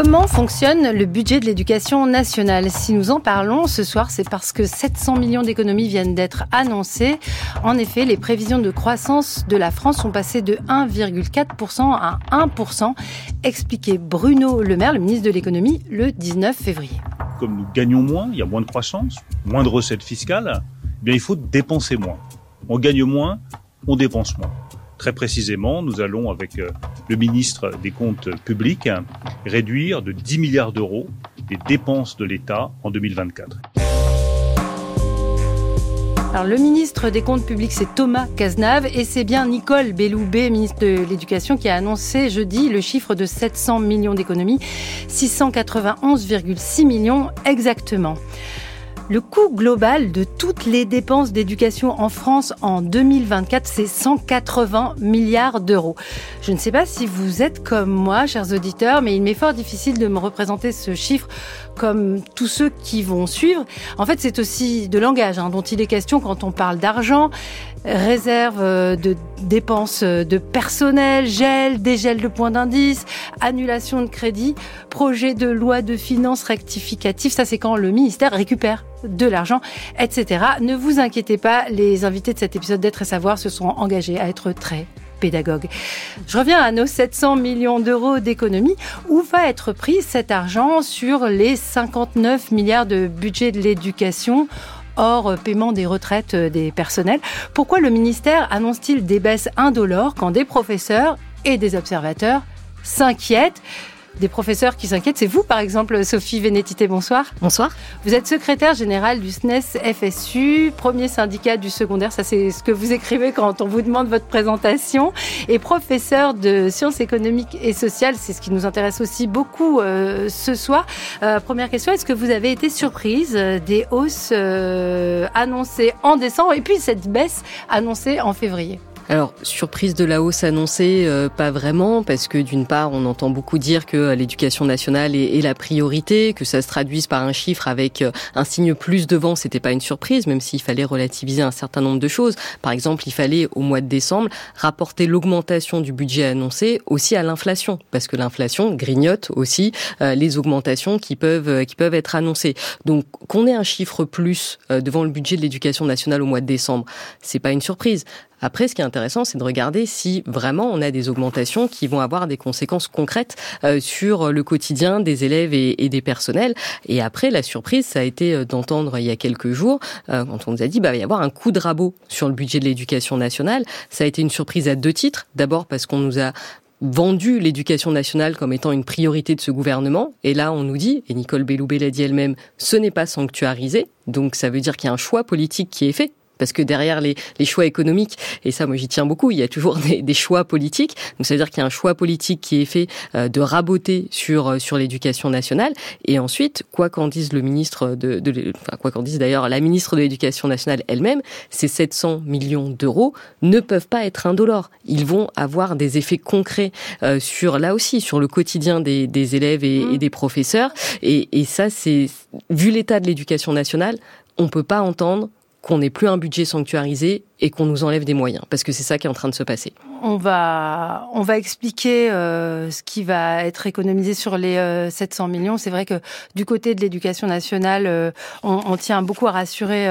Comment fonctionne le budget de l'éducation nationale? Si nous en parlons ce soir, c'est parce que 700 millions d'économies viennent d'être annoncées. En effet, les prévisions de croissance de la France sont passées de 1,4% à 1%, expliquait Bruno Le Maire, le ministre de l'économie, le 19 février. Comme nous gagnons moins, il y a moins de croissance, moins de recettes fiscales, eh il faut dépenser moins. On gagne moins, on dépense moins. Très précisément, nous allons, avec euh, le ministre des Comptes publics, réduire de 10 milliards d'euros les dépenses de l'État en 2024. Alors, le ministre des Comptes publics, c'est Thomas Cazenave, et c'est bien Nicole Belloubet, ministre de l'Éducation, qui a annoncé jeudi le chiffre de 700 millions d'économies, 691,6 millions exactement. Le coût global de toutes les dépenses d'éducation en France en 2024, c'est 180 milliards d'euros. Je ne sais pas si vous êtes comme moi, chers auditeurs, mais il m'est fort difficile de me représenter ce chiffre comme tous ceux qui vont suivre. En fait, c'est aussi de langage hein, dont il est question quand on parle d'argent, réserve euh, de dépenses de personnel, gel, dégel de points d'indice, annulation de crédit, projet de loi de finances rectificative. Ça, c'est quand le ministère récupère de l'argent, etc. Ne vous inquiétez pas, les invités de cet épisode d'être et savoir se sont engagés à être très pédagogues. Je reviens à nos 700 millions d'euros d'économie. Où va être pris cet argent sur les 59 milliards de budget de l'éducation hors paiement des retraites des personnels. Pourquoi le ministère annonce-t-il des baisses indolores quand des professeurs et des observateurs s'inquiètent? Des professeurs qui s'inquiètent. C'est vous, par exemple, Sophie Vénétité, bonsoir. Bonsoir. Vous êtes secrétaire générale du SNES FSU, premier syndicat du secondaire. Ça, c'est ce que vous écrivez quand on vous demande votre présentation. Et professeur de sciences économiques et sociales. C'est ce qui nous intéresse aussi beaucoup euh, ce soir. Euh, première question, est-ce que vous avez été surprise euh, des hausses annoncées en décembre et puis cette baisse annoncée en février? Alors, surprise de la hausse annoncée, euh, pas vraiment, parce que d'une part, on entend beaucoup dire que euh, l'éducation nationale est, la priorité, que ça se traduise par un chiffre avec euh, un signe plus devant, c'était pas une surprise, même s'il fallait relativiser un certain nombre de choses. Par exemple, il fallait, au mois de décembre, rapporter l'augmentation du budget annoncé aussi à l'inflation, parce que l'inflation grignote aussi les augmentations qui peuvent, qui peuvent être annoncées. Donc, qu'on ait un chiffre plus devant le budget de l'éducation nationale au mois de décembre, c'est pas une surprise. Après, ce qui est intéressant, c'est de regarder si vraiment on a des augmentations qui vont avoir des conséquences concrètes euh, sur le quotidien des élèves et, des personnels. Et après, la surprise, ça a été euh, d'entendre il y a quelques jours, euh, quand on nous a dit bah, va y avoir un coup de rabot sur le budget de l'éducation nationale. Ça a été une surprise à deux titres. D'abord parce qu'on nous a vendu l'éducation nationale comme étant une priorité de ce gouvernement. Et là, on nous dit, et Nicole Belloubet l'a dit elle-même, ce n'est pas sanctuarisé. Donc ça veut dire qu'il y a un choix politique qui est fait parce que derrière les, les, choix économiques, et ça moi j'y tiens beaucoup, il y a toujours des, des choix politiques. Donc ça veut dire qu'il y a un choix politique qui est fait euh, de raboter sur euh, sur l'éducation nationale. Et ensuite, quoi qu'en dise le ministre de, de enfin, quoi qu'en dise d'ailleurs la ministre de l'éducation nationale elle-même, ces 700 millions d'euros ne peuvent pas être indolores. Ils vont avoir des effets concrets euh, sur là aussi sur le quotidien des, des élèves et, et, mmh. des professeurs. Et, et ça, c'est vu l'état de l'éducation nationale, on peut pas entendre qu'on n'ait plus un budget sanctuarisé et qu'on nous enlève des moyens, parce que c'est ça qui est en train de se passer. On va, on va expliquer euh, ce qui va être économisé sur les 700 euh, millions. C'est vrai que du côté de l'éducation nationale, euh, on, on, tient beaucoup à rassurer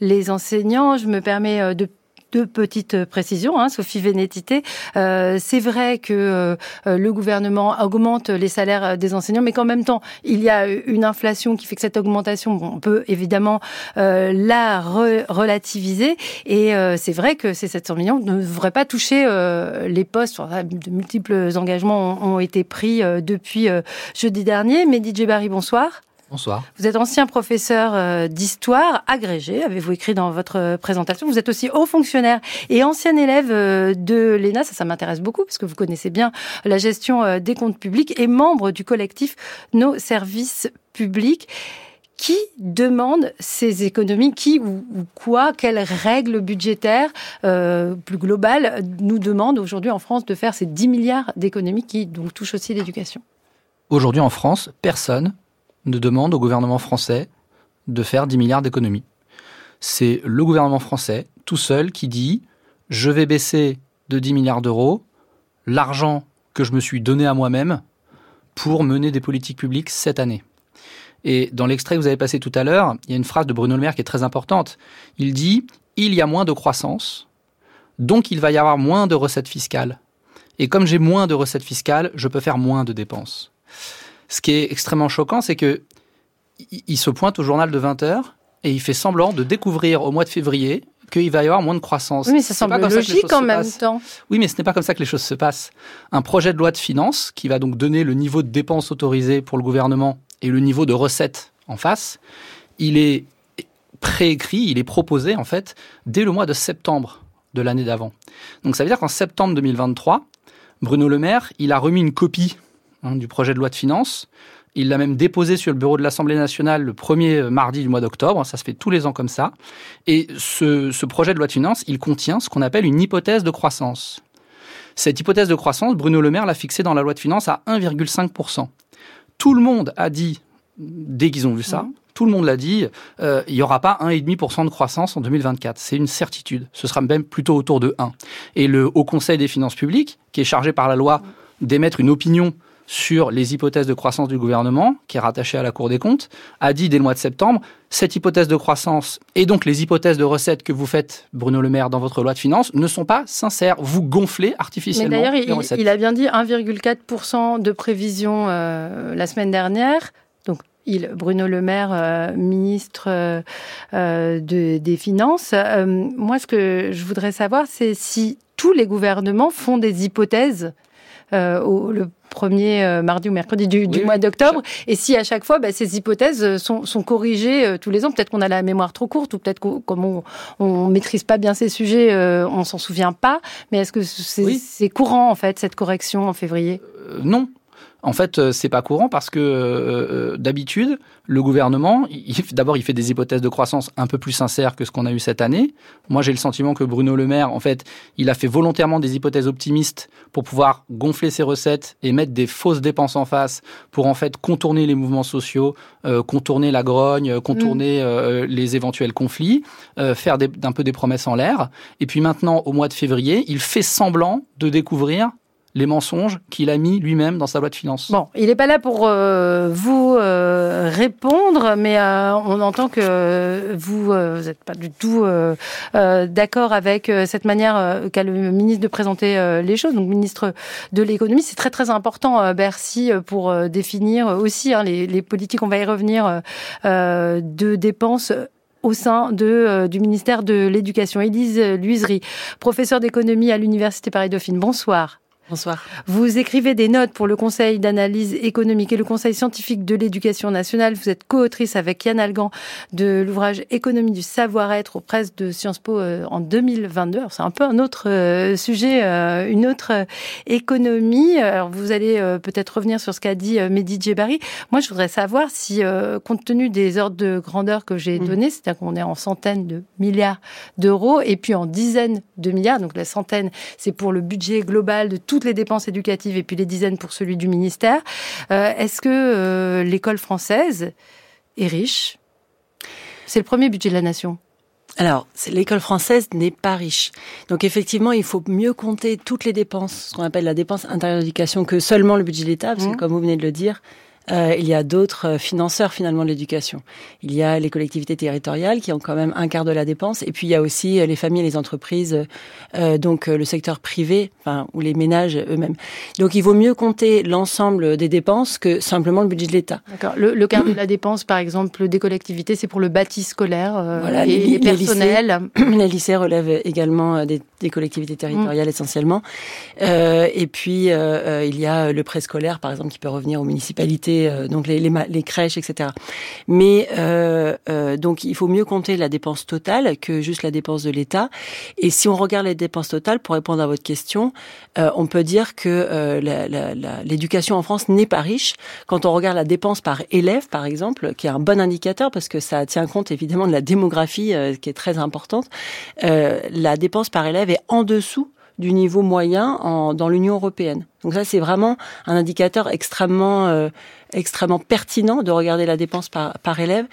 les enseignants. Je me permets de deux petites précisions, hein, Sophie Vénétité. Euh, c'est vrai que euh, le gouvernement augmente les salaires des enseignants, mais qu'en même temps, il y a une inflation qui fait que cette augmentation, bon, on peut évidemment euh, la relativiser. Et euh, c'est vrai que ces 700 millions ne devraient pas toucher euh, les postes. de multiples engagements ont, ont été pris depuis jeudi dernier. Mehdi Djebari, bonsoir. Bonsoir. Vous êtes ancien professeur euh, d'histoire agrégé, avez-vous écrit dans votre présentation. Vous êtes aussi haut fonctionnaire et ancien élève euh, de l'ENA, ça, ça m'intéresse beaucoup parce que vous connaissez bien la gestion euh, des comptes publics et membre du collectif Nos services publics. Qui demande ces économies? Qui ou, quoi? Quelles règles budgétaires euh, plus globales nous demandent aujourd'hui en France de faire ces 10 milliards d'économies qui donc touchent aussi l'éducation? Aujourd'hui en France, personne ne demande au gouvernement français de faire 10 milliards d'économies. C'est le gouvernement français tout seul qui dit je vais baisser de 10 milliards d'euros l'argent que je me suis donné à moi-même pour mener des politiques publiques cette année. Et dans l'extrait que vous avez passé tout à l'heure, il y a une phrase de Bruno Le Maire qui est très importante. Il dit Il y a moins de croissance, donc il va y avoir moins de recettes fiscales. Et comme j'ai moins de recettes fiscales, je peux faire moins de dépenses. Ce qui est extrêmement choquant, c'est que il se pointe au journal de 20 heures et il fait semblant de découvrir au mois de février qu'il va y avoir moins de croissance. Oui, mais ça semble logique en même temps. Oui, mais ce n'est pas comme ça que les choses se passent. Un projet de loi de finances qui va donc donner le niveau de dépenses autorisées pour le gouvernement et le niveau de recettes en face, il est préécrit, il est proposé en fait dès le mois de septembre de l'année d'avant. Donc ça veut dire qu'en septembre 2023, Bruno Le Maire, il a remis une copie hein, du projet de loi de finances. Il l'a même déposé sur le bureau de l'Assemblée nationale le premier mardi du mois d'octobre. Ça se fait tous les ans comme ça. Et ce, ce projet de loi de finances, il contient ce qu'on appelle une hypothèse de croissance. Cette hypothèse de croissance, Bruno Le Maire l'a fixée dans la loi de finances à 1,5%. Tout le monde a dit, dès qu'ils ont vu ça, mmh. tout le monde l'a dit, euh, il n'y aura pas 1,5% de croissance en 2024. C'est une certitude. Ce sera même plutôt autour de 1. Et le Haut Conseil des finances publiques, qui est chargé par la loi d'émettre une opinion sur les hypothèses de croissance du gouvernement, qui est rattaché à la Cour des comptes, a dit dès le mois de septembre, cette hypothèse de croissance et donc les hypothèses de recettes que vous faites, Bruno Le Maire, dans votre loi de finances, ne sont pas sincères. Vous gonflez artificiellement. Mais d'ailleurs, il, il, a bien dit 1,4% de prévision euh, la semaine dernière. Donc, il, Bruno Le Maire, euh, ministre euh, de, des Finances. moi, ce que je voudrais savoir, c'est si tous les gouvernements font des hypothèses au, le premier euh, mardi ou mercredi du, mois d'octobre. Et si à chaque fois, bah, ces hypothèses euh, sont, corrigées euh, tous les ans, peut-être qu'on a la mémoire trop courte ou peut-être qu'on comme on, maîtrise pas bien ces sujets, on s'en souvient pas. Mais est-ce que c'est courant en fait cette correction en février? Non, en fait, euh, c'est pas courant parce que euh, euh, d'habitude, le gouvernement, d'abord, il fait des hypothèses de croissance un peu plus sincères que ce qu'on a eu cette année. Moi, j'ai le sentiment que Bruno Le Maire, en fait, il a fait volontairement des hypothèses optimistes pour pouvoir gonfler ses recettes et mettre des fausses dépenses en face pour en fait contourner les mouvements sociaux, contourner la grogne, contourner mm. les éventuels conflits, faire un peu des promesses en l'air. Et puis maintenant, au mois de février, il fait semblant de découvrir les mensonges qu'il a mis lui-même dans sa loi de finances. Bon, il n'est pas là pour euh, vous euh, répondre, mais euh, on entend que vous n'êtes pas du tout d'accord avec cette manière qu'a le ministre de présenter les choses. Donc, ministre de l'économie, c'est très très important, Bercy, pour définir aussi hein, les, politiques, on va y revenir, de dépenses au sein de, du ministère de l'Éducation. Élise Luiserie, professeure d'économie à l'Université Paris-Dauphine. Bonsoir. Bonsoir. Vous écrivez des notes pour le Conseil d'analyse économique et le Conseil scientifique de l'éducation nationale. Vous êtes co-autrice avec Yann Algan de l'ouvrage Économie du savoir-être aux presses de Sciences Po euh, en 2022. C'est un peu un autre euh, sujet, euh, une autre économie. Alors vous allez peut-être revenir sur ce qu'a dit Mehdi Djebari. Moi, je voudrais savoir si, compte tenu des ordres de grandeur que j'ai mmh. donnés, c'est-à-dire qu'on est en centaines de milliards d'euros et puis en dizaines de milliards, donc la centaine, c'est pour le budget global de tout toutes les dépenses éducatives et puis les dizaines pour celui du ministère. Euh, est-ce que euh, l'école française est riche? C'est le premier budget de la nation. Alors, l'école française n'est pas riche. Donc effectivement, il faut mieux compter toutes les dépenses, ce qu'on appelle la dépense intérieure d'éducation, que seulement le budget de l'État, parce que mmh. comme vous venez de le dire, euh, il y a d'autres euh, financeurs finalement de l'éducation. Il y a les collectivités territoriales qui ont quand même un quart de la dépense, et puis il y a aussi euh, les familles et les entreprises, euh, donc le secteur privé, enfin ou les ménages eux-mêmes. Donc il vaut mieux compter l'ensemble des dépenses que simplement le budget de l'État. D'accord. Le, le, quart de la dépense, par exemple, des collectivités, c'est pour le bâti scolaire voilà, et les, personnels. Les lycées, les lycées relèvent également des, des collectivités territoriales mmh. essentiellement. et puis il y a le préscolaire, par exemple, qui peut revenir aux municipalités euh, donc les, les, crèches, etc. Mais euh, euh, donc il faut mieux compter la dépense totale que juste la dépense de l'État. Et si on regarde les dépenses totales, pour répondre à votre question, on peut dire que l'éducation en France n'est pas riche. Quand on regarde la dépense par élève, par exemple, qui est un bon indicateur parce que ça tient compte évidemment de la démographie qui est très importante, la dépense par élève est en dessous du niveau moyen en, dans l'Union européenne. Donc ça, c'est vraiment un indicateur extrêmement, extrêmement pertinent de regarder la dépense par, par élève.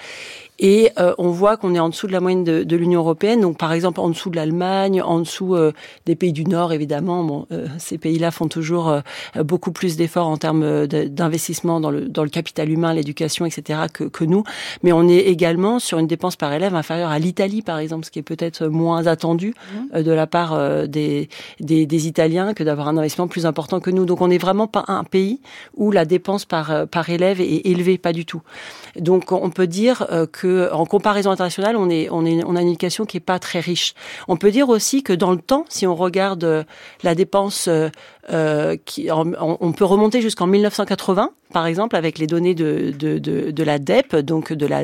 Et euh, on voit qu'on est en dessous de la moyenne de, de l'Union européenne, donc par exemple en dessous de l'Allemagne, en dessous euh, des pays du Nord, évidemment. Bon, euh, ces pays-là font toujours beaucoup plus d'efforts en termes d'investissement dans le, dans le capital humain, l'éducation, etc. Que, que, nous. Mais on est également sur une dépense par élève inférieure à l'Italie, par exemple, ce qui est peut-être moins attendu mmh. de la part des, des, des, Italiens que d'avoir un investissement plus important que nous. Donc on n'est vraiment pas un pays où la dépense par, par élève est élevée, pas du tout. Donc on peut dire que en comparaison internationale, on est, on a une éducation qui est pas très riche. On peut dire aussi que dans le temps, si on regarde euh, la dépense, euh, euh on, peut remonter jusqu'en 1980, par exemple, avec les données de, de, la DEP, donc de la,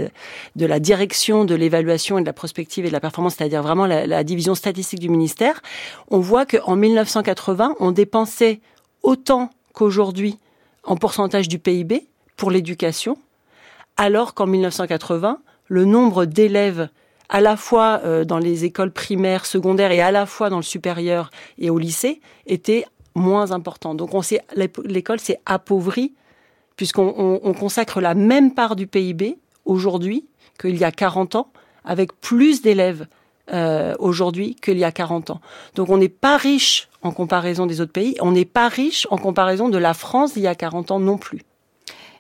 de la direction de l'évaluation et de la prospective et de la performance, c'est-à-dire vraiment la, la division statistique du ministère. On voit qu'en 1980, on dépensait autant qu'aujourd'hui en pourcentage du PIB pour l'éducation, alors qu'en 1980, le nombre d'élèves à la fois euh, dans les écoles primaires, secondaires et à la fois dans le supérieur et au lycée était moins important. Donc on l'école s'est appauvrie puisqu'on consacre la même part du PIB aujourd'hui qu'il y a 40 ans, avec plus d'élèves euh, aujourd'hui qu'il y a 40 ans. Donc on n'est pas riche en comparaison des autres pays, on n'est pas riche en comparaison de la France d'il y a 40 ans non plus.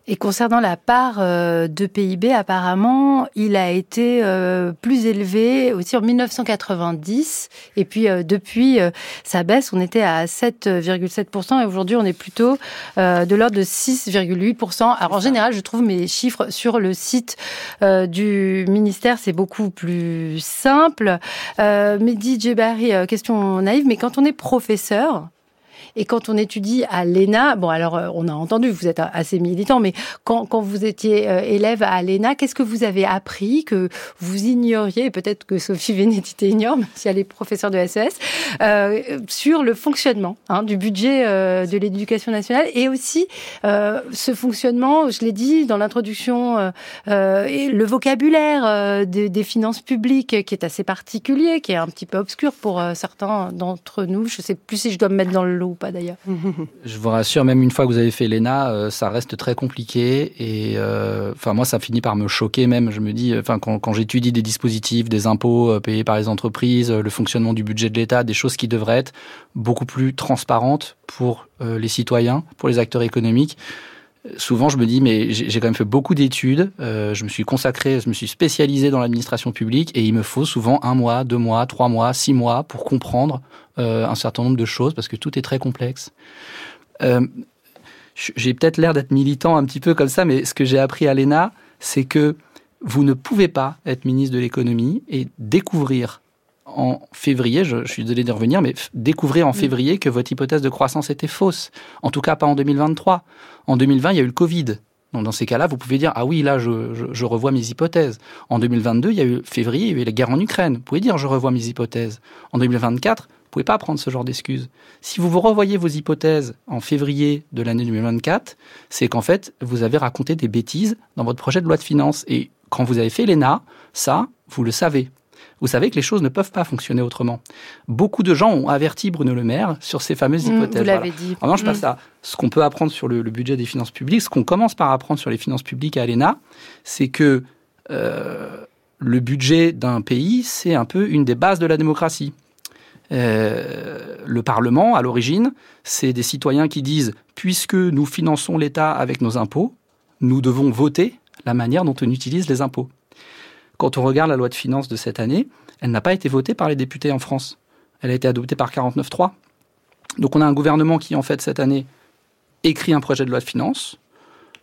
Et concernant la part euh, de PIB, apparemment, il a été euh, plus élevé aussi en 1990. Et puis, euh, depuis sa baisse, on était à 7,7%. Et aujourd'hui, on est plutôt de l'ordre de 6,8%. Alors, en général, je trouve mes chiffres sur le site du ministère, c'est beaucoup plus simple. Mehdi Djebari, question naïve, mais quand on est professeur, et quand on étudie à l'ENA, bon alors euh, on a entendu, vous êtes assez militant, mais quand, quand vous étiez euh, élève à l'ENA, qu'est-ce que vous avez appris que vous ignoriez, peut-être que Sophie Vénétité ignore, même si elle est professeure de SES, euh, sur le fonctionnement hein, du budget euh, de l'éducation nationale et aussi euh, ce fonctionnement, je l'ai dit dans l'introduction, et le vocabulaire des, des, finances publiques qui est assez particulier, qui est un petit peu obscur pour certains d'entre nous. Je sais plus si je dois me mettre dans le lot Je vous rassure, même une fois que vous avez fait l'ENA, euh, ça reste très compliqué et euh, enfin moi ça finit par me choquer même. Je me dis, enfin quand, quand j'étudie des dispositifs, des impôts euh, payés par les entreprises, le fonctionnement du budget de l'État, des choses qui devraient être beaucoup plus transparentes pour les citoyens, pour les acteurs économiques souvent je me dis mais j'ai quand même fait beaucoup d'études, euh, je me suis consacré, je me suis spécialisé dans l'administration publique et il me faut souvent un mois, deux mois, trois mois, six mois pour comprendre euh, un certain nombre de choses parce que tout est très complexe. Euh, j'ai peut-être l'air d'être militant un petit peu comme ça, mais ce que j'ai appris à l'ENA, c'est que vous ne pouvez pas être ministre de l'économie et découvrir en février, je, suis désolé de revenir, mais découvrir en mm. février que votre hypothèse de croissance était fausse. En tout cas, pas en 2023. En 2020, il y a eu le Covid. Donc dans ces cas-là, vous pouvez dire ah oui là je, je, revois mes hypothèses. En 2022, il y a eu février, il y a eu la guerre en Ukraine. Vous pouvez dire je revois mes hypothèses. En 2024, vous pouvez pas prendre ce genre d'excuses. Si vous vous revoyez vos hypothèses en février de l'année 2024, c'est qu'en fait vous avez raconté des bêtises dans votre projet de loi de finances. Et quand vous avez fait l'ENA, ça vous le savez vous savez que les choses ne peuvent pas fonctionner autrement. Beaucoup de gens ont averti Bruno Le Maire sur ces fameuses mmh, hypothèses. vous l'avez dit. En revanche, mmh. ce qu'on peut apprendre sur le, budget des finances publiques, ce qu'on commence par apprendre sur les finances publiques à l'ENA, c'est que euh, le budget d'un pays, c'est un peu une des bases de la démocratie. Euh, le Parlement, à l'origine, c'est des citoyens qui disent, puisque nous finançons l'État avec nos impôts, nous devons voter la manière dont on utilise les impôts. Quand on regarde la loi de finances de cette année, elle n'a pas été votée par les députés en France. Elle a été adoptée par 49.3. Donc on a un gouvernement qui, en fait, cette année, écrit un projet de loi de finances,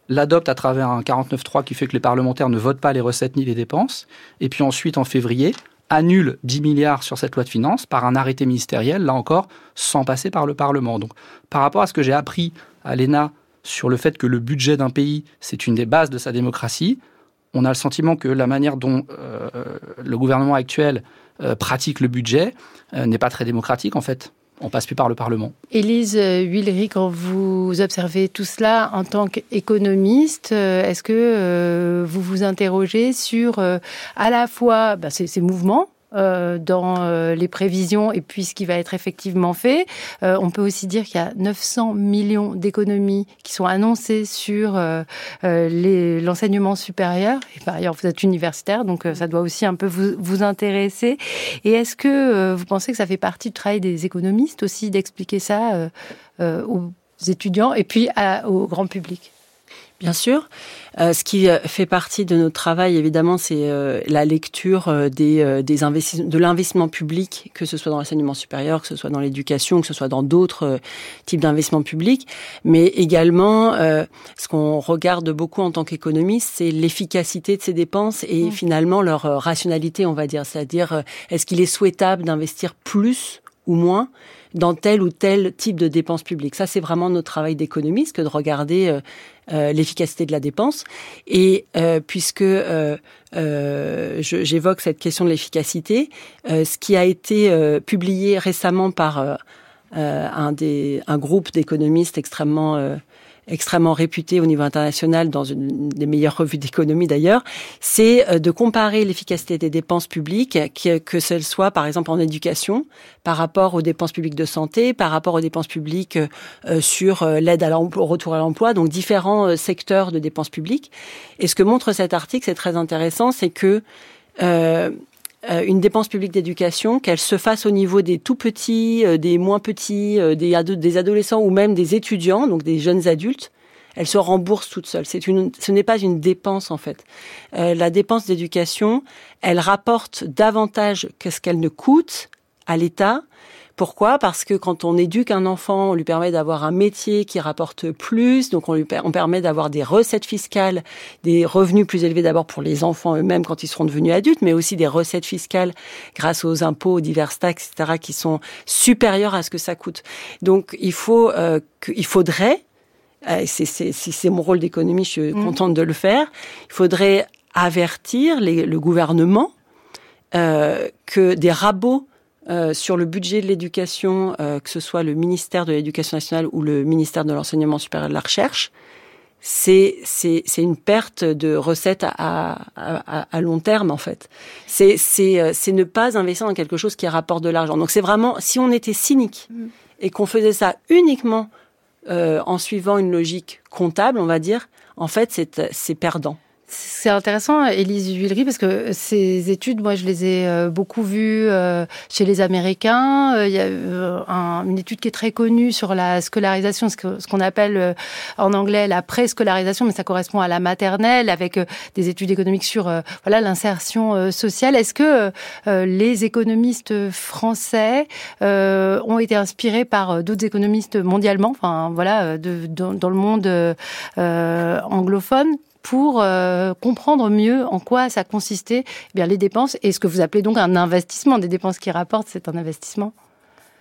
l'adopte à travers un 49.3 qui fait que les parlementaires ne votent pas les recettes ni les dépenses, et puis ensuite, en février, annule 10 milliards sur cette loi de finances par un arrêté ministériel, là encore, sans passer par le Parlement. Donc, par rapport à ce que j'ai appris à l'ENA sur le fait que le budget d'un pays, c'est une des bases de sa démocratie, on a le sentiment que la manière dont euh, le gouvernement actuel euh, pratique le budget euh, n'est pas très démocratique en fait. On passe plus par le Parlement. Élise Huillery, quand vous observez tout cela en tant qu'économiste, est-ce que vous vous interrogez sur à la fois bah, ces, mouvements euh, dans euh, les prévisions et puis ce qui va être effectivement fait. Euh, on peut aussi dire qu'il y a 900 millions d'économies qui sont annoncées sur l'enseignement supérieur. Et par ailleurs, vous êtes universitaire, donc ça doit aussi un peu vous, intéresser. Et est-ce que vous pensez que ça fait partie du travail des économistes aussi d'expliquer ça aux étudiants et puis au grand public? Bien sûr. Euh, ce qui euh, fait partie de notre travail, évidemment, c'est euh, la lecture des, des investissements, de l'investissement public, que ce soit dans l'enseignement supérieur, que ce soit dans l'éducation, que ce soit dans d'autres types d'investissements publics. Mais également, ce qu'on regarde beaucoup en tant qu'économiste, c'est l'efficacité de ces dépenses et mmh. finalement leur rationalité, on va dire. C'est-à-dire, est-ce qu'il est souhaitable d'investir plus ou moins dans tel ou tel type de dépenses publiques? Ça, c'est vraiment notre travail d'économiste que de regarder euh, euh, l'efficacité de la dépense. Et euh, puisque j'évoque cette question de l'efficacité, ce qui a été publié récemment par un, des, un groupe d'économistes extrêmement extrêmement réputé au niveau international dans une des meilleures revues d'économie d'ailleurs, c'est euh, de comparer l'efficacité des dépenses publiques, que, que ce soit par exemple en éducation, par rapport aux dépenses publiques de santé, par rapport aux dépenses publiques euh, euh, sur l'aide au retour à l'emploi, donc différents secteurs de dépenses publiques. Et ce que montre cet article, c'est très intéressant, c'est que euh, une dépense publique d'éducation, qu'elle se fasse au niveau des tout petits, euh, des moins petits, euh, des, des, adolescents ou même des étudiants, donc des jeunes adultes, elle se rembourse toute seule. C'est une, ce n'est pas une dépense en fait. la dépense d'éducation, elle rapporte davantage que ce qu'elle ne coûte à l'État pourquoi? Parce que quand on éduque un enfant, on lui permet d'avoir un métier qui rapporte plus, donc on lui on permet d'avoir des recettes fiscales, des revenus plus élevés d'abord pour les enfants eux-mêmes quand ils seront devenus adultes, mais aussi des recettes fiscales grâce aux impôts, aux diverses taxes, etc., qui sont supérieures à ce que ça coûte. Donc il faut, euh, il faudrait, euh, si c'est mon rôle d'économie, je suis mmh. contente de le faire, il faudrait avertir les, le gouvernement euh, que des rabots euh, sur le budget de l'éducation, euh, que ce soit le ministère de l'Éducation nationale ou le ministère de l'Enseignement supérieur et de la Recherche, c'est une perte de recettes à, à, à long terme en fait. C'est c'est euh, c'est ne pas investir dans quelque chose qui rapporte de l'argent. Donc c'est vraiment si on était cynique mm. et qu'on faisait ça uniquement euh, en suivant une logique comptable, on va dire, en fait c'est c'est perdant. C'est intéressant, Élise Huillery, parce que ces études, moi, je les ai euh, beaucoup vues euh, chez les Américains. Euh, il y a une étude qui est très connue sur la scolarisation, ce qu'on appelle en anglais la préscolarisation, mais ça correspond à la maternelle, avec des études économiques sur voilà l'insertion sociale. Est-ce que les économistes français ont été inspirés par d'autres économistes mondialement, enfin voilà, dans, le monde anglophone? Pour euh, comprendre mieux en quoi ça consistait eh bien les dépenses et ce que vous appelez donc un investissement. Des dépenses qui rapportent, c'est un investissement.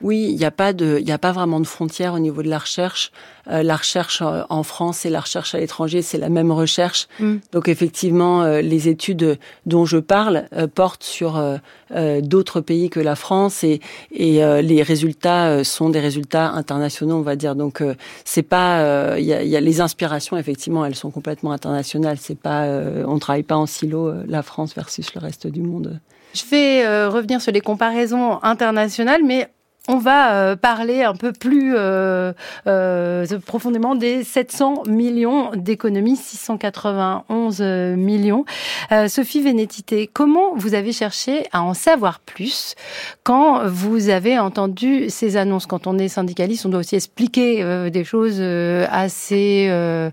Oui, il n'y a pas de, il a pas vraiment de frontière au niveau de la recherche. Euh, la recherche euh, en France et la recherche à l'étranger, c'est la même recherche. Mm. Donc effectivement, euh, les études dont je parle portent sur d'autres pays que la France et, et les résultats sont des résultats internationaux, on va dire. Donc c'est pas, il y a, y, a, les inspirations effectivement, elles sont complètement internationales. C'est pas, on travaille pas en silo, la France versus le reste du monde. Je vais revenir sur les comparaisons internationales, mais on va euh, parler un peu plus euh, euh, profondément des 700 millions d'économies, 691 millions. Sophie Vénétité, comment vous avez cherché à en savoir plus quand vous avez entendu ces annonces? Quand on est syndicaliste, on doit aussi expliquer des choses assez, je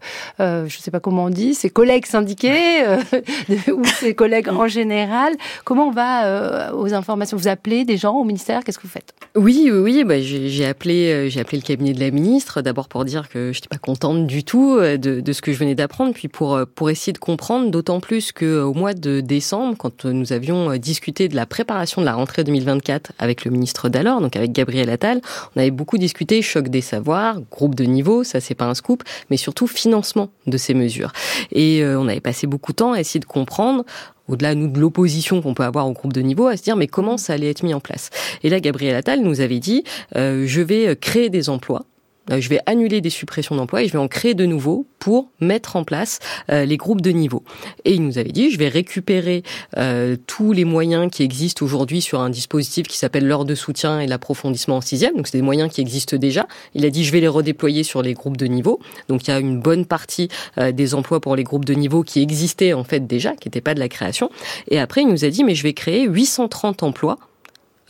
ne sais pas comment on dit, ses collègues syndiqués ou ses collègues en général. Comment on va aux informations? Vous appelez des gens au ministère? Qu'est-ce que vous faites? Oui, oui, oui. Bah, j'ai appelé, euh, j'ai appelé le cabinet de la ministre d'abord pour dire que je n'étais pas contente du tout euh, de, ce que je venais d'apprendre, puis pour euh, pour essayer de comprendre, d'autant plus que au mois de décembre, quand nous avions discuté de la préparation de la rentrée 2024 avec le ministre d'alors, donc avec Gabriel Attal, on avait beaucoup discuté choc des savoirs, groupe de niveau, ça c'est pas un scoop, mais surtout financement de ces mesures. Et on avait passé beaucoup de temps à essayer de comprendre au-delà nous de l'opposition qu'on peut avoir au groupe de niveau, à se dire mais comment ça allait être mis en place? Et là, Gabriel Attal nous avait dit euh, je vais créer des emplois je vais annuler des suppressions d'emplois et je vais en créer de nouveaux pour mettre en place euh, les groupes de niveau. Et il nous avait dit, je vais récupérer euh, tous les moyens qui existent aujourd'hui sur un dispositif qui s'appelle l'heure de soutien et l'approfondissement en sixième. Donc c'est des moyens qui existent déjà. Il a dit, je vais les redéployer sur les groupes de niveau. Donc il y a une bonne partie des emplois pour les groupes de niveau qui existaient en fait déjà, qui n'étaient pas de la création. Et après, il nous a dit, mais je vais créer 830 emplois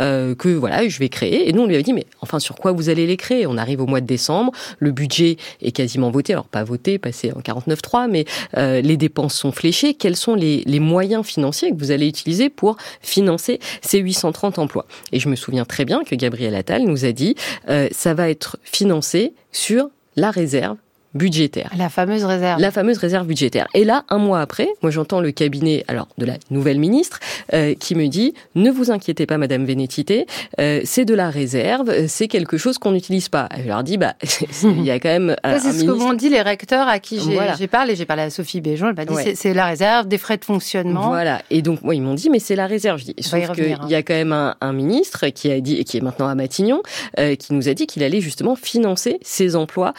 euh, que voilà, je vais créer. Et nous, on lui avait dit, mais enfin, sur quoi vous allez les créer? On arrive au mois de décembre, le budget est quasiment voté, alors pas voté, passé en 49.3, mais euh, les dépenses sont fléchées. Quels sont les, moyens financiers que vous allez utiliser pour financer ces 830 emplois? Et je me souviens très bien que Gabriel Attal nous a dit, euh, ça va être financé sur la réserve budgétaire. La fameuse réserve. La fameuse réserve budgétaire. Et là, un mois après, moi j'entends le cabinet alors de la nouvelle ministre euh, qui me dit ne vous inquiétez pas, Madame Vénétité, euh, c'est de la réserve, c'est quelque chose qu'on n'utilise pas. Je leur dis bah il y a quand même. Euh, c'est ce que m'ont dit les recteurs à qui j'ai parlé. J'ai parlé à Sophie Béjon. Elle m'a dit c'est la réserve des frais de fonctionnement. Voilà. Et donc moi ils m'ont dit mais c'est la réserve. Je dis, sauf qu'il y a hein. quand même un, un, ministre qui a dit qui est maintenant à Matignon euh, qui nous a dit qu'il allait justement financer ces emplois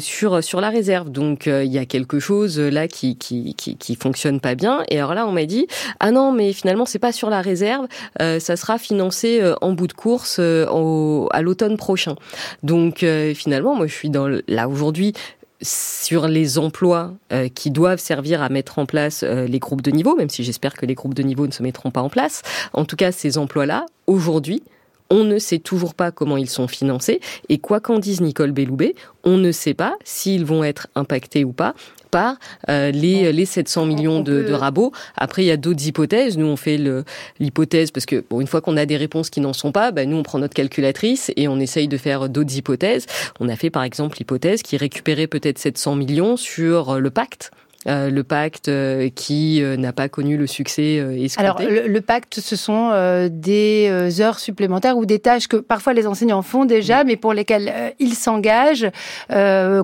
sur sur la réserve. Donc euh, il y a quelque chose euh, là qui, qui qui fonctionne pas bien. Et alors là on m'a dit ah non mais finalement c'est pas sur la réserve, euh, ça sera financé en bout de course à l'automne prochain. Donc finalement moi je suis dans là aujourd'hui sur les emplois qui doivent servir à mettre en place les groupes de niveau, même si j'espère que les groupes de niveau ne se mettront pas en place. En tout cas, ces emplois-là, aujourd'hui, on ne sait toujours pas comment ils sont financés. Et quoi qu'en dise Nicole Belloubet, on ne sait pas s'ils vont être impactés ou pas par euh, les, les 700 millions de, de, rabots. Après, il y a d'autres hypothèses. Nous, on fait l'hypothèse parce que, bon, une fois qu'on a des réponses qui n'en sont pas, bah, nous, on prend notre calculatrice et on essaye de faire d'autres hypothèses. On a fait, par exemple, l'hypothèse qui récupérait peut-être 700 millions sur le pacte euh, le pacte euh, qui euh, n'a pas connu le succès escompté. Alors, le, pacte, ce sont des heures supplémentaires ou des tâches que parfois les enseignants font déjà, mais pour lesquelles ils s'engagent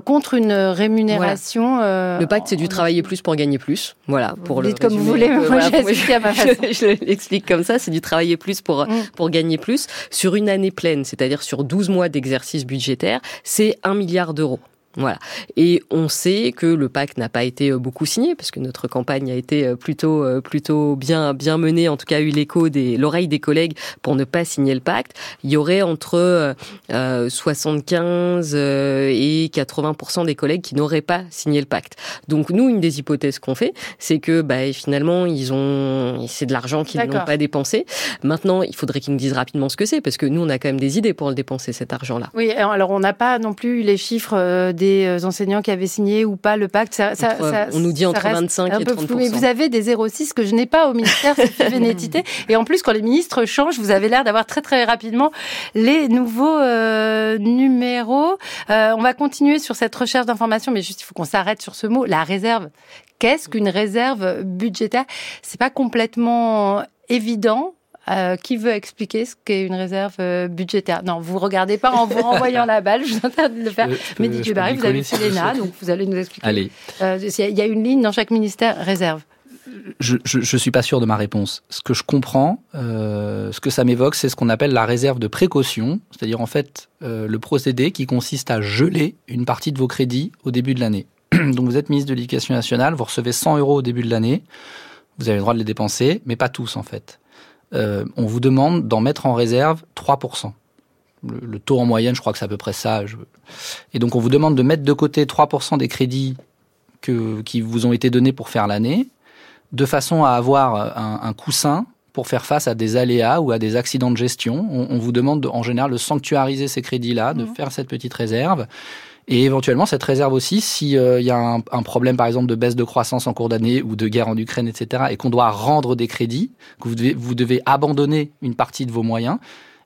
contre une rémunération. le pacte, c'est du travailler plus pour gagner plus. Voilà. Pour vous le dites comme vous voulez, moi je, à ma façon. je, l'explique comme ça, c'est du travailler plus pour, mm. pour gagner plus. Sur une année pleine, c'est-à-dire sur 12 mois d'exercice budgétaire, c'est un milliard d'euros. Voilà. Et on sait que le pacte n'a pas été euh, beaucoup signé parce que notre campagne a été euh, plutôt euh, plutôt bien bien menée. En tout cas, a eu l'écho des l'oreille des collègues pour ne pas signer le pacte. Il y aurait entre 75 et 80% des collègues qui n'auraient pas signé le pacte. Donc nous, une des hypothèses qu'on fait, c'est que bah, finalement ils ont c'est de l'argent qu'ils n'ont pas dépensé. Maintenant, il faudrait qu'ils nous disent rapidement ce que c'est parce que nous, on a quand même des idées pour le dépenser cet argent-là. Oui. Alors on n'a pas non plus les chiffres des des euh, enseignants qui avaient signé ou pas le pacte. Ça, on nous dit entre 25 et 30 Mais vous avez des 06 que je n'ai pas au ministère, c'est Vénétité. Et en plus, quand les ministres changent, vous avez l'air d'avoir très très rapidement les nouveaux euh, numéros. Euh, on va continuer sur cette recherche d'informations, mais juste il faut qu'on s'arrête sur ce mot, la réserve. Qu'est-ce qu'une réserve budgétaire? C'est pas complètement évident. Euh, qui veut expliquer ce qu'est une réserve euh, budgétaire? Non, vous regardez pas en vous renvoyant la balle. Je vous interdis de le faire. Mais Didier Barry, vous avez fait l'ENA, donc vous allez nous expliquer. Allez. Euh, il y a une ligne dans chaque ministère réserve. Je, je, suis pas sûr de ma réponse. Ce que je comprends, euh, ce que ça m'évoque, c'est ce qu'on appelle la réserve de précaution, c'est-à-dire en fait euh, le procédé qui consiste à geler une partie de vos crédits au début de l'année. Donc vous êtes ministre de l'Éducation nationale, vous recevez 100 euros au début de l'année, vous avez le droit de les dépenser, mais pas tous en fait. Euh, on vous demande d'en mettre en réserve 3%. Le, taux en moyenne, je crois que c'est à peu près ça. Et donc on vous demande de mettre de côté 3% des crédits que, qui vous ont été donnés pour faire l'année, de façon à avoir un, coussin pour faire face à des aléas ou à des accidents de gestion. On, vous demande en général de sanctuariser ces crédits-là, de mmh. faire cette petite réserve. Et éventuellement, cette réserve aussi, s'il euh, y a un, un, problème, par exemple, de baisse de croissance en cours d'année ou de guerre en Ukraine, etc., et qu'on doit rendre des crédits, que vous devez, abandonner une partie de vos moyens,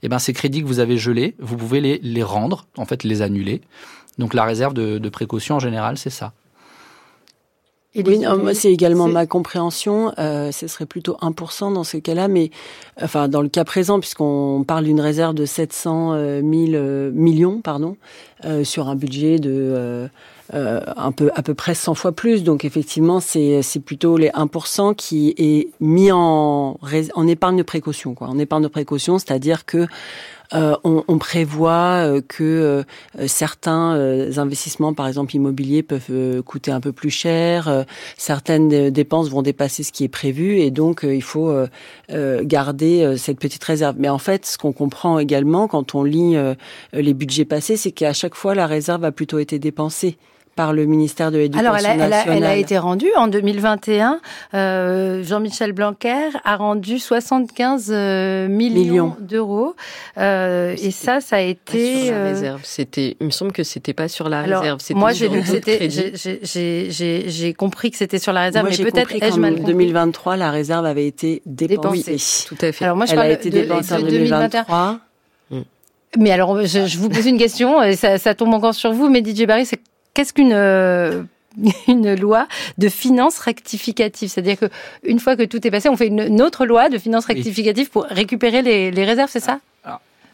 eh ben, ces crédits que vous avez gelés, vous pouvez les, les rendre, en fait, les annuler. Donc, la réserve de, de précaution, en général, c'est ça oui, c'est également ma compréhension. Euh, ce serait plutôt 1% dans ce cas-là, mais enfin dans le cas présent, puisqu'on parle d'une réserve de 700 000 euh, euh, millions, pardon, euh, sur un budget de euh, un peu à peu près 100 fois plus. Donc effectivement, c'est c'est plutôt les 1% qui est mis en en épargne de précaution, quoi, en épargne de précaution, c'est-à-dire que on, on, prévoit que certains investissements, par exemple immobiliers, peuvent coûter un peu plus cher. certaines dépenses vont dépasser ce qui est prévu et donc il faut garder cette petite réserve. Mais en fait, ce qu'on comprend également quand on lit les budgets passés, c'est qu'à chaque fois la réserve a plutôt été dépensée par le ministère de l'Éducation nationale. Alors, elle a, été rendue en 2021. Euh, Jean-Michel Blanquer a rendu 75 euh, millions, d'euros. Euh, et ça, ça a été... Sur la réserve. C'était, il me semble que c'était pas sur la réserve. Moi, j'ai lu que c'était... J'ai compris que c'était sur la réserve, mais peut-être ai-je mal 2023, la réserve avait été dépensée. Tout à fait. Alors moi, je Elle a été dépensée en 2023. Mais alors, je, vous pose une question, et ça, ça tombe encore sur vous, mais DJ Barry, c'est qu'est-ce qu'une euh, une loi de finances rectificative, c'est-à-dire que une fois que tout est passé, on fait une, autre loi de finances rectificative pour récupérer les, les réserves, c'est ça?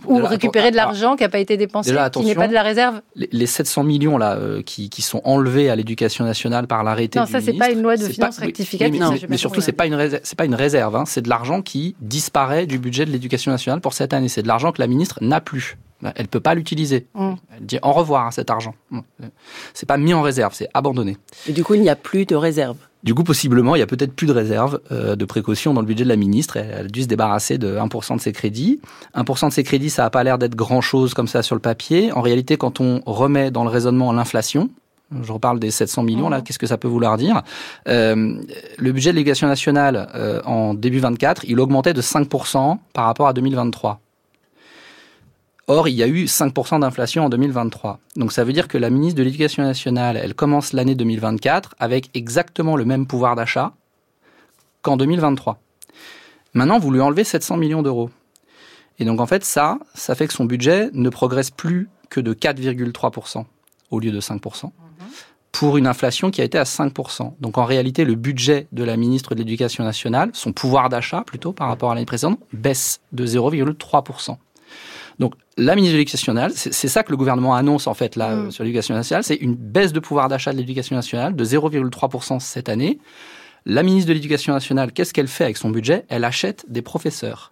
Ou récupérer de l'argent qui n'a pas été dépensé, qui n'est pas de la réserve? Les, 700 millions là euh, qui, qui, sont enlevés à l'éducation nationale par l'arrêté. Non, ça c'est pas une loi de finances rectificative. mais, mais, surtout c'est pas une réserve, c'est pas une réserve. Hein, c'est de l'argent qui disparaît du budget de l'éducation nationale pour cette année. C'est de l'argent que la ministre n'a plus. Elle peut pas l'utiliser. Mm. Elle dit au revoir à cet argent. Mm. C'est pas mis en réserve, c'est abandonné. Et du coup, il n'y a plus de réserve. Du coup, possiblement, il y a peut-être plus de réserve euh, de précaution dans le budget de la ministre. Elle a dû se débarrasser de 1% de ses crédits. 1% de ses crédits, ça n'a pas l'air d'être grand-chose comme ça sur le papier. En réalité, quand on remet dans le raisonnement l'inflation, je reparle des 700 millions là, mmh. qu'est-ce que ça peut vouloir dire euh, Le budget de l'éducation nationale euh, en début 24, il augmentait de 5% par rapport à 2023. Or, il y a eu 5% d'inflation en 2023. Donc ça veut dire que la ministre de l'Éducation nationale, elle commence l'année 2024 avec exactement le même pouvoir d'achat qu'en 2023. Maintenant, vous lui enlevez 700 millions d'euros. Et donc en fait, ça, ça fait que son budget ne progresse plus que de 4,3% au lieu de 5% pour une inflation qui a été à 5%. Donc en réalité, le budget de la ministre de l'Éducation nationale, son pouvoir d'achat plutôt par rapport à l'année précédente, baisse de 0,3%. Donc la ministre de l'Éducation nationale, c'est ça que le gouvernement annonce en fait là mm. sur l'éducation nationale, c'est une baisse de pouvoir d'achat de l'éducation nationale de 0,3% cette année. La ministre de l'Éducation nationale, qu'est-ce qu'elle fait avec son budget? Elle achète des professeurs.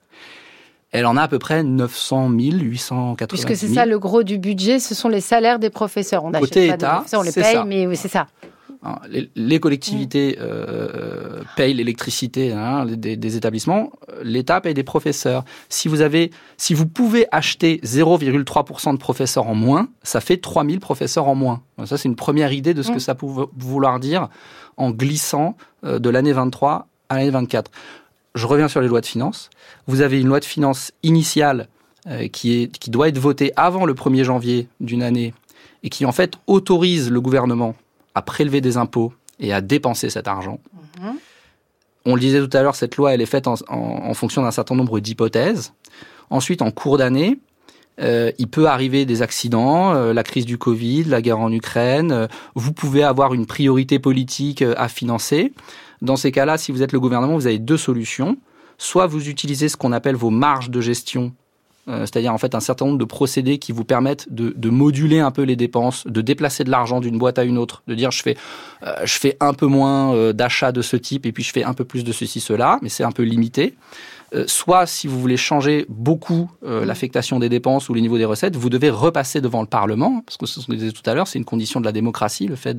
Elle en a à peu près 900 000, 880 000. Puisque c'est ça le gros du budget, ce sont les salaires des professeurs. On Côté État, on les paye, mais oui, c'est ça. Hein, les, collectivités euh, payent l'électricité hein, des, établissements, l'État paye des professeurs. Si vous avez, si vous pouvez acheter 0,3% de professeurs en moins, ça fait 3000 professeurs en moins. Ça, c'est une première idée de ce que mm. ça peut vouloir dire en glissant euh, de l'année 23 à l'année 24. Je reviens sur les lois de finances. Vous avez une loi de finances initiale euh, qui, est, qui doit être votée avant le 1er janvier d'une année et qui en fait autorise le gouvernement à prélever des impôts et à dépenser cet argent. Mhm. On le disait tout à l'heure, cette loi, elle est faite en, fonction d'un certain nombre d'hypothèses. Ensuite, en cours d'année, euh, il peut arriver des accidents, euh, la crise du Covid, la guerre en Ukraine. Euh, vous pouvez avoir une priorité politique à financer. Dans ces cas-là, si vous êtes le gouvernement, vous avez deux solutions. Soit vous utilisez ce qu'on appelle vos marges de gestion c'est-à-dire en fait un certain nombre de procédés qui vous permettent de, moduler un peu les dépenses, de déplacer de l'argent d'une boîte à une autre, de dire je fais euh, un peu moins euh, d'achats de ce type et puis je fais un peu plus de ceci cela, mais c'est un peu limité. soit si vous voulez changer beaucoup l'affectation des dépenses ou les niveaux des recettes, vous devez repasser devant le Parlement, parce que ce qu'on disait tout à l'heure, c'est une condition de la démocratie, le fait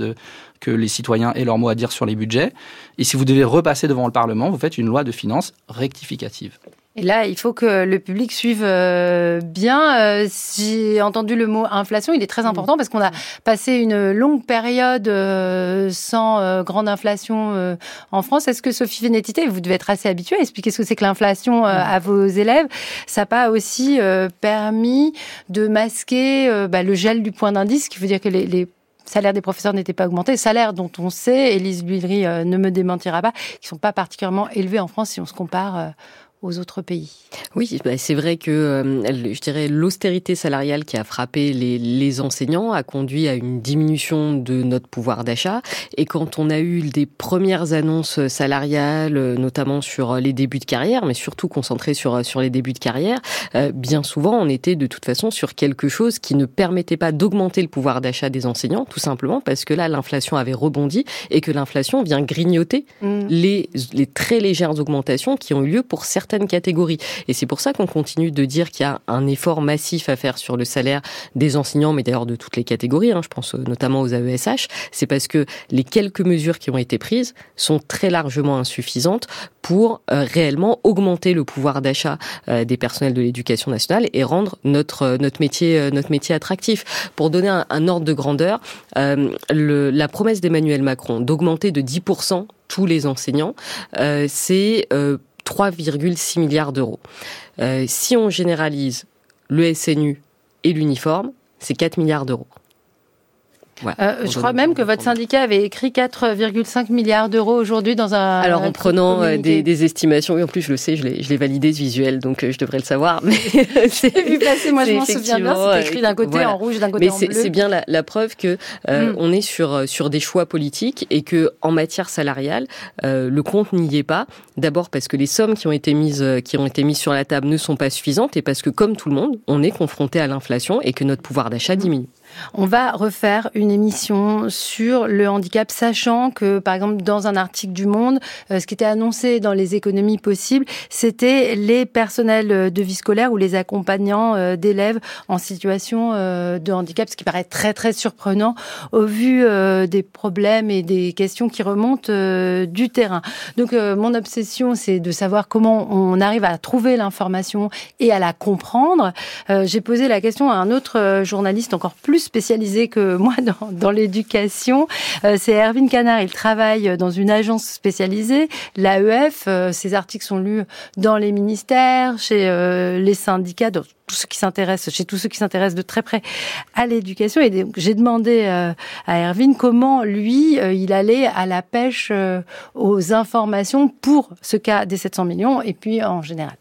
que les citoyens aient leur mot à dire sur les budgets. Et si vous devez repasser devant le Parlement, vous faites une loi de finances rectificative. Et là, il faut que le public suive euh, bien. Euh, j'ai entendu le mot inflation, il est très important parce qu'on a passé une longue période euh, sans grande inflation en France. Est-ce que Sophie Vénétité, vous devez être assez habituée à expliquer ce que c'est que l'inflation à vos élèves? Ça n'a pas aussi permis de masquer bah, le gel du point d'indice, ce qui veut dire que les, les salaires des professeurs n'étaient pas augmentés, salaires dont on sait, Élise Luillery ne me démentira pas, qui sont pas particulièrement élevés en France si on se compare aux autres pays. Oui, bah, c'est vrai que euh, je dirais l'austérité salariale qui a frappé les, les, enseignants a conduit à une diminution de notre pouvoir d'achat. Et quand on a eu des premières annonces salariales, notamment sur les débuts de carrière, mais surtout concentrées sur sur les débuts de carrière, euh, bien souvent on était de toute façon sur quelque chose qui ne permettait pas d'augmenter le pouvoir d'achat des enseignants, tout simplement parce que là l'inflation avait rebondi et que l'inflation vient grignoter mmh. les les très légères augmentations qui ont eu lieu pour certains catégories. Et c'est pour ça qu'on continue de dire qu'il y a un effort massif à faire sur le salaire des enseignants, mais d'ailleurs de toutes les catégories. Hein, je pense notamment aux AESH. C'est parce que les quelques mesures qui ont été prises sont très largement insuffisantes pour euh, réellement augmenter le pouvoir d'achat euh, des personnels de l'éducation nationale et rendre notre euh, notre métier notre métier attractif. Pour donner un, ordre de grandeur, la promesse d'Emmanuel Macron d'augmenter de 10% tous les enseignants, c'est 3,6 milliards d'euros. si on généralise le SNU et l'uniforme, c'est 4 milliards d'euros. Euh, je crois même que votre syndicat avait écrit 4,5 milliards d'euros aujourd'hui dans un. Alors en prenant euh, des, des, estimations, et en plus je le sais, je l'ai validé ce visuel, donc euh, je devrais le savoir. Mais c'est vu passer, moi je m'en souviens bien, c'est écrit d'un côté en rouge, d'un côté en bleu. Mais c'est bien la, la, preuve que mm. on est sur sur des choix politiques et que en matière salariale, le compte n'y est pas. D'abord parce que les sommes qui ont été mises qui ont été mises sur la table ne sont pas suffisantes et parce que comme tout le monde, on est confronté à l'inflation et que notre pouvoir d'achat diminue. On va refaire une émission sur le handicap, sachant que, par exemple, dans un article du Monde, euh, ce qui était annoncé dans les économies possibles, c'était les personnels de vie scolaire ou les accompagnants euh, d'élèves en situation euh, de handicap, ce qui paraît très très surprenant au vu des problèmes et des questions qui remontent du terrain. Donc, mon obsession, c'est de savoir comment on arrive à trouver l'information et à la comprendre. J'ai posé la question à un autre journaliste encore plus spécialisé que moi dans, dans l'éducation. Euh, c'est Erwin Canard. Il travaille dans une agence spécialisée, l'AEF. Euh, ses articles sont lus dans les ministères, chez euh, les syndicats, dans tous ceux qui s'intéressent, chez tous ceux qui s'intéressent de très près à l'éducation. Et j'ai demandé à Erwin comment lui, il allait à la pêche aux informations pour ce cas des 700 millions et puis en général.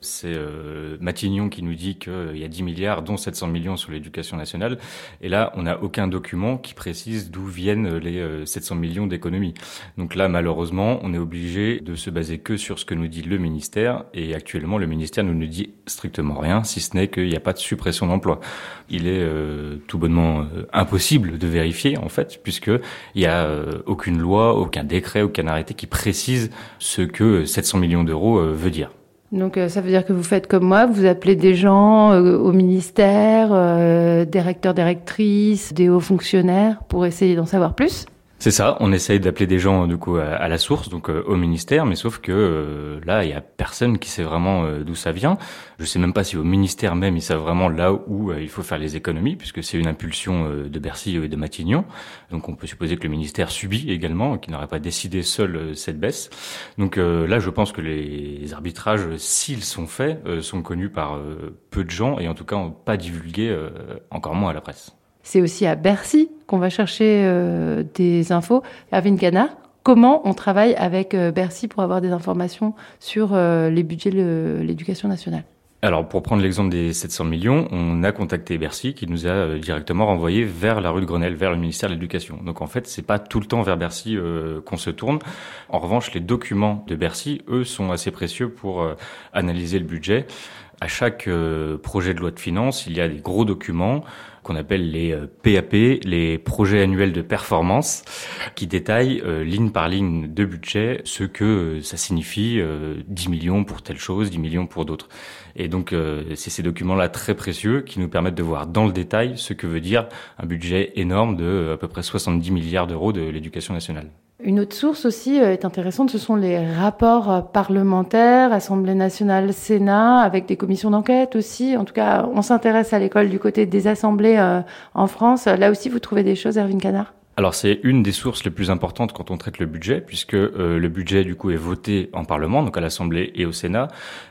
C'est euh, Matignon qui nous dit qu'il y a 10 milliards, dont 700 millions sur l'éducation nationale. Et là, on n'a aucun document qui précise d'où viennent les 700 euh, millions d'économies. Donc là, malheureusement, on est obligé de se baser que sur ce que nous dit le ministère. Et actuellement, le ministère ne nous dit strictement rien, si ce n'est qu'il n'y a pas de suppression d'emplois. Il est euh, tout bonnement euh, impossible de vérifier, en fait, puisqu'il n'y a aucune loi, aucun décret, aucun arrêté qui précise ce que 700 millions d'euros veut dire. Donc euh, ça veut dire que vous faites comme moi, vous appelez des gens euh, au ministère, euh, directeurs, directrices, des hauts fonctionnaires pour essayer d'en savoir plus c'est ça, on essaye d'appeler des gens du coup à, la source, donc euh, au ministère, mais sauf que euh, là, il y a personne qui sait vraiment euh, d'où ça vient. Je sais même pas si au ministère même ils savent vraiment là où il faut faire les économies, puisque c'est une impulsion de Bercy et de Matignon. Donc on peut supposer que le ministère subit également, qu'il n'aurait pas décidé seul cette baisse. Donc là, je pense que les arbitrages, s'ils sont faits, sont connus par peu de gens et en tout cas pas divulgués encore moins à la presse. C'est aussi à Bercy qu'on va chercher euh, des infos. Erwin Gana, comment on travaille avec euh, Bercy pour avoir des informations sur euh, les budgets de l'éducation nationale? Alors, pour prendre l'exemple des 700 millions, on a contacté Bercy qui nous a directement renvoyé vers la rue de Grenelle, vers le ministère de l'Éducation. Donc, en fait, c'est pas tout le temps vers Bercy qu'on se tourne. En revanche, les documents de Bercy, eux, sont assez précieux pour analyser le budget. À chaque projet de loi de finances, il y a des gros documents qu'on appelle les PAP, euh, les projets annuels de performance, qui détaillent euh, ligne par ligne de budget ce que euh, ça signifie 10 millions pour telle chose, 10 millions pour d'autres. Et donc c'est ces documents-là très précieux qui nous permettent de voir dans le détail ce que veut dire un budget énorme de à peu près 70 milliards d'euros de l'éducation nationale. Une autre source aussi euh, est intéressante, ce sont les rapports euh, parlementaires, Assemblée nationale, Sénat, avec des commissions d'enquête aussi. En tout cas, on s'intéresse à l'école du côté des assemblées euh, en France. Là aussi, vous trouvez des choses, Erwin Canard? Alors c'est une des sources les plus importantes quand on traite le budget, puisque euh, le budget du coup est voté en Parlement, donc à l'Assemblée et au Sénat,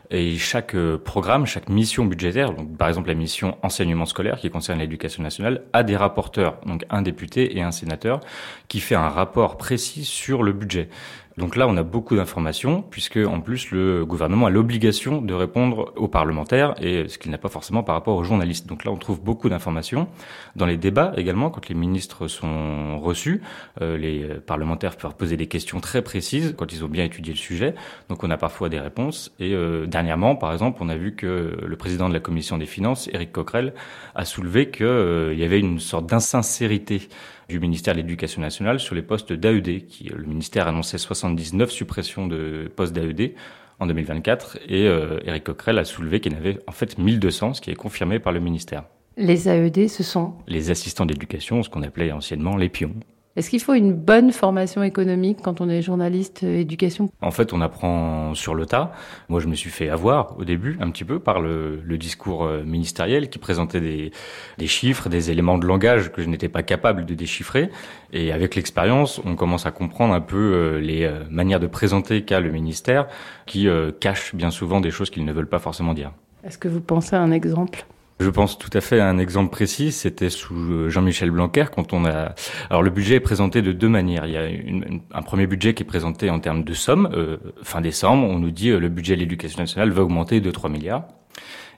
et chaque euh, programme, chaque mission budgétaire, donc par exemple la mission enseignement scolaire qui concerne l'éducation nationale, a des rapporteurs, donc un député et un sénateur, qui fait un rapport précis sur le budget. Donc là, on a beaucoup d'informations, puisque en plus le gouvernement a l'obligation de répondre aux parlementaires, et ce qu'il n'a pas forcément par rapport aux journalistes. Donc là, on trouve beaucoup d'informations. Dans les débats également, quand les ministres sont reçus, euh, les parlementaires peuvent poser des questions très précises quand ils ont bien étudié le sujet. Donc on a parfois des réponses. Et euh, dernièrement, par exemple, on a vu que le président de la commission des finances, Éric Coquerel, a soulevé qu'il euh, y avait une sorte d'insincérité du ministère de l'Éducation nationale sur les postes d'AED. Qui, le ministère annonçait 79 suppressions de postes d'AED. en 2024 et euh, Eric Coquerel a soulevé qu'il y en avait en fait 1200, ce qui est confirmé par le ministère. Les AED, ce sont Les assistants d'éducation, ce qu'on appelait anciennement les pions. Est-ce qu'il faut une bonne formation économique quand on est journaliste euh, éducation? En fait, on apprend sur le tas. Moi, je me suis fait avoir au début un petit peu par le, le discours euh, ministériel qui présentait des, des, chiffres, des éléments de langage que je n'étais pas capable de déchiffrer. Et avec l'expérience, on commence à comprendre un peu euh, les manières de présenter qu'a le ministère qui cachent bien souvent des choses qu'ils ne veulent pas forcément dire. Est-ce que vous pensez à un exemple? Je pense tout à fait à un exemple précis. C'était sous euh, Jean-Michel Blanquer quand on a. Alors le budget est présenté de deux manières. Il y a une, un premier budget qui est présenté en termes de somme. Euh, fin décembre, on nous dit euh, le budget de l'éducation nationale va augmenter de 3 milliards.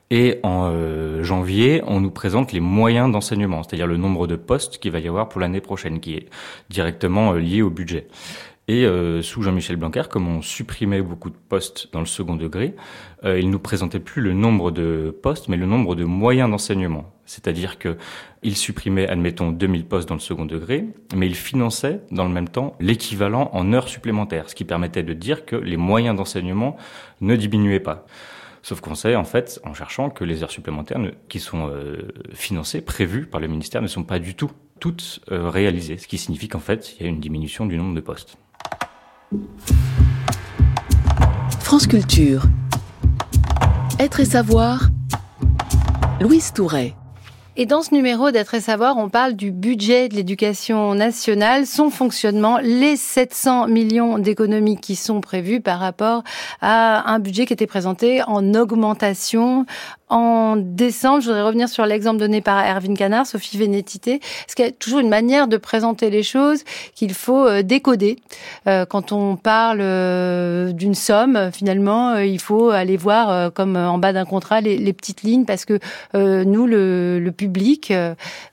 Et en janvier, on nous présente les moyens d'enseignement, c'est-à-dire le nombre de postes qu'il va y avoir pour l'année prochaine, qui est directement lié au budget. Et euh, sous Jean-Michel Blanquer, comme on supprimait beaucoup de postes dans le second degré, euh, il nous présentait plus le nombre de postes, mais le nombre de moyens d'enseignement. C'est-à-dire que il supprimait, admettons, 2000 postes dans le second degré, mais il finançait dans le même temps l'équivalent en heures supplémentaires, ce qui permettait de dire que les moyens d'enseignement ne diminuaient pas. Sauf qu'on sait, en fait, en cherchant, que les heures supplémentaires qui sont euh, financées, prévues par le ministère, ne sont pas du tout toutes euh, réalisées, ce qui signifie qu'en fait, il y a une diminution du nombre de postes. France Culture. Être et savoir. Louise Touret. Et dans ce numéro d'être et savoir, on parle du budget de l'éducation nationale, son fonctionnement, les 700 millions d'économies qui sont prévues par rapport à un budget qui était présenté en augmentation en décembre, je voudrais revenir sur l'exemple donné par Erwin Canard, Sophie Vénétité. Est-ce qu'il y a toujours une manière de présenter les choses qu'il faut euh, décoder? Euh, Quand on parle euh, d'une somme, finalement, il faut aller voir, comme en bas d'un contrat, les, petites lignes, parce que nous, le, public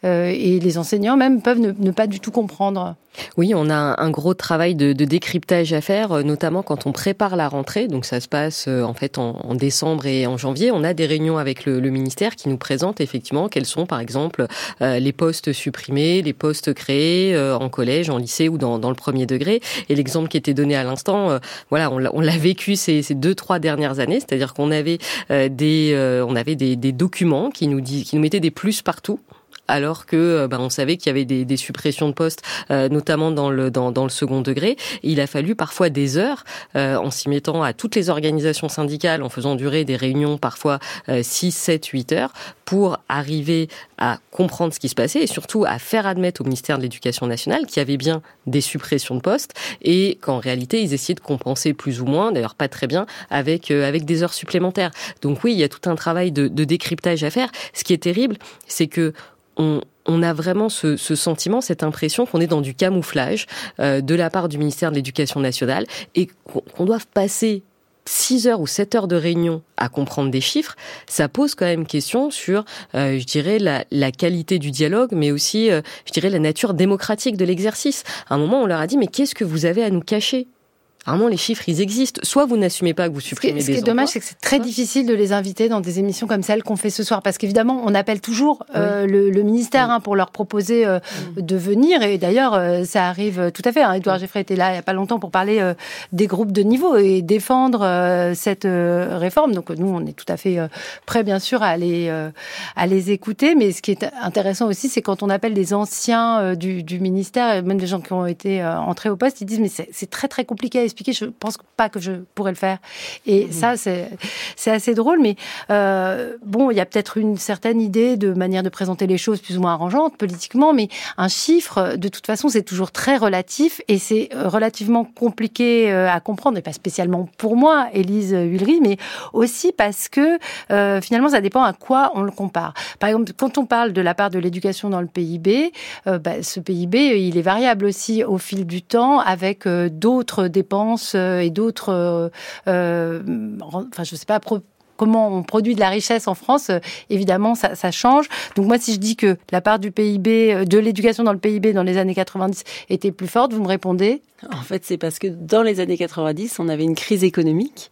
et les enseignants même peuvent ne pas du tout comprendre. Oui, on a un gros travail de, décryptage à faire, notamment quand on prépare la rentrée. Donc ça se passe en fait en, décembre et en janvier. On a des réunions avec le, ministère qui nous présentent effectivement quels sont, par exemple, euh, les postes supprimés, les postes créés en collège, en lycée ou dans, le premier degré. Et l'exemple qui était donné à l'instant, voilà, on l'a vécu ces, deux trois dernières années, c'est-à-dire qu'on avait des on avait des, documents qui nous dit, qui nous mettaient des plus partout alors que euh, ben, on savait qu'il y avait des, des, suppressions de postes, euh, notamment dans le, dans, dans, le second degré. il a fallu parfois des heures euh, en s'y mettant à toutes les organisations syndicales, en faisant durer des réunions parfois 6, 7, 8 heures pour arriver à comprendre ce qui se passait et surtout à faire admettre au ministère de l'Éducation nationale qu'il y avait bien des suppressions de postes et qu'en réalité ils essayaient de compenser plus ou moins, d'ailleurs pas très bien, avec avec des heures supplémentaires. Donc oui, il y a tout un travail de, de décryptage à faire. Ce qui est terrible, c'est que on, a vraiment ce, sentiment, cette impression qu'on est dans du camouflage euh, de la part du ministère de l'Éducation nationale et qu'on doit passer 6 heures ou 7 heures de réunion à comprendre des chiffres, ça pose quand même question sur, euh, je dirais, la, qualité du dialogue, mais aussi, euh, je dirais, la nature démocratique de l'exercice. À un moment, on leur a dit, mais qu'est-ce que vous avez à nous cacher? Vraiment, les chiffres, ils existent. Soit vous n'assumez pas que vous supprimez ce qui, ce qui est dommage, c'est que c'est très difficile de les inviter dans des émissions comme celle qu'on fait ce soir, parce qu'évidemment, on appelle toujours euh, le, ministère hein, pour leur proposer euh, de venir. Et d'ailleurs, euh, ça arrive tout à fait. Hein. Edouard Geffray était là il n'y a pas longtemps pour parler des groupes de niveau et défendre cette réforme. Donc nous, on est tout à fait prêts, bien sûr, à les à les écouter. Mais ce qui est intéressant aussi, c'est quand on appelle des anciens du, du, ministère, même des gens qui ont été entrés au poste, ils disent mais c'est très très compliqué à expliquer. Je pense pas que je pourrais le faire. Et mmh. ça, c'est assez drôle. Mais euh, bon, il y a peut-être une certaine idée de manière de présenter les choses plus ou moins arrangeante politiquement, mais un chiffre, de toute façon, c'est toujours très relatif et c'est relativement compliqué euh, à comprendre, et pas spécialement pour moi, Élise Huillery, mais aussi parce que euh, finalement, ça dépend à quoi on le compare. Par exemple, quand on parle de la part de l'éducation dans le PIB, euh, bah, ce PIB, il est variable aussi au fil du temps avec d'autres dépenses euh, et d'autres, euh, euh, enfin je sais pas comment on produit de la richesse en France, évidemment, ça, ça, change. Donc moi, si je dis que la part du PIB, de l'éducation dans le PIB dans les années 90 était plus forte, vous me répondez? En fait, c'est parce que dans les années 90, on avait une crise économique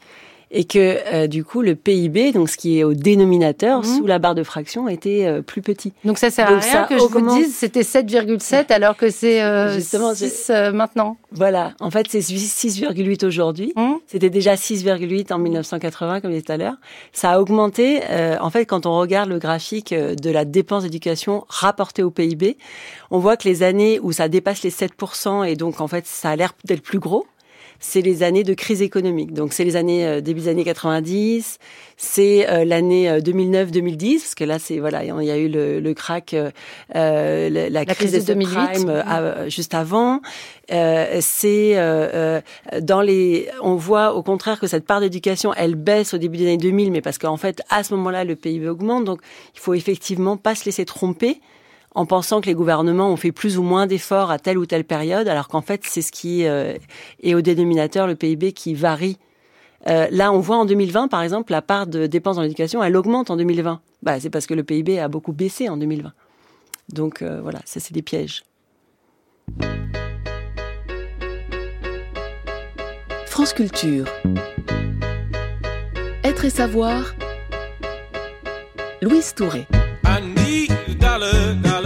et que euh, du coup le PIB, donc ce qui est au dénominateur Mhm. sous la barre de fraction, était euh, plus petit. Donc ça sert à Donc rien ça que je vous dise c'était 7,7 alors que c'est euh, Justement, 6 euh, maintenant. Voilà, en fait c'est 6,8 aujourd'hui. Hum C'était déjà 6,8 en 1980, comme je disais tout à l'heure. Ça a augmenté. euh, en fait, quand on regarde le graphique euh, de la dépense d'éducation rapportée au PIB, on voit que les années où ça dépasse les 7%, et donc en fait ça a l'air d'être plus gros, c'est les années de crise économique. Donc c'est les années euh, début des années 90, c'est euh, l'année euh, 2009-2010 parce que là c'est voilà, il y a eu le, le crack, euh, euh, la, la crise crise, de des 2008. subprimes, euh, à- juste avant. Euh, c'est euh, euh, dans les, on voit au contraire que cette part d'éducation, elle baisse au début des années 2000, mais parce qu'en fait à ce moment-là le PIB augmente, donc il faut effectivement pas se laisser tromper en pensant que les gouvernements ont fait plus ou moins d'efforts à telle ou telle période, alors qu'en fait, c'est ce qui euh, est au dénominateur, le PIB, qui varie. Euh, là, on voit en 2020, par exemple, la part de dépenses dans l'éducation, elle augmente en 2020. Bah, c'est parce que le PIB a beaucoup baissé en 2020. Donc euh, voilà, ça c'est des pièges. France Culture. Être et savoir. Louise Touré. I need a dollar, dollar, dollar,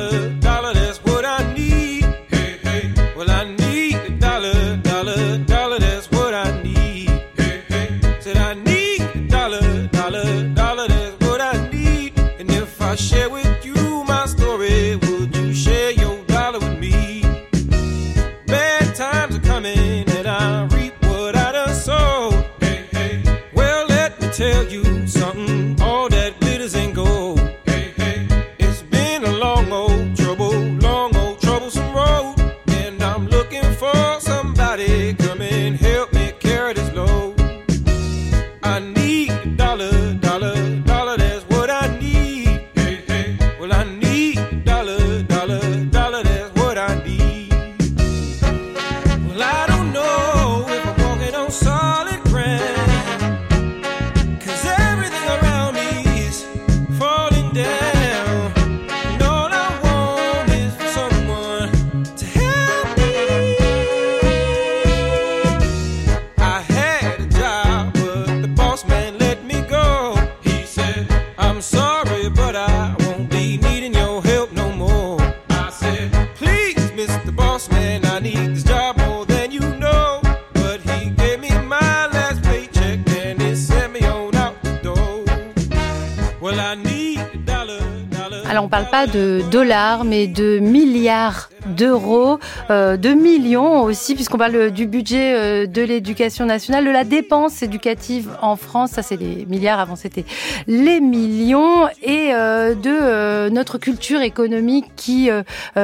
de dollars, mais de milliards d'euros, euh, de millions aussi, puisqu'on parle du budget euh, de l'éducation nationale, de la dépense éducative en France. Ça, c'est les milliards. Avant, c'était les millions et euh, de euh, notre culture économique qui euh,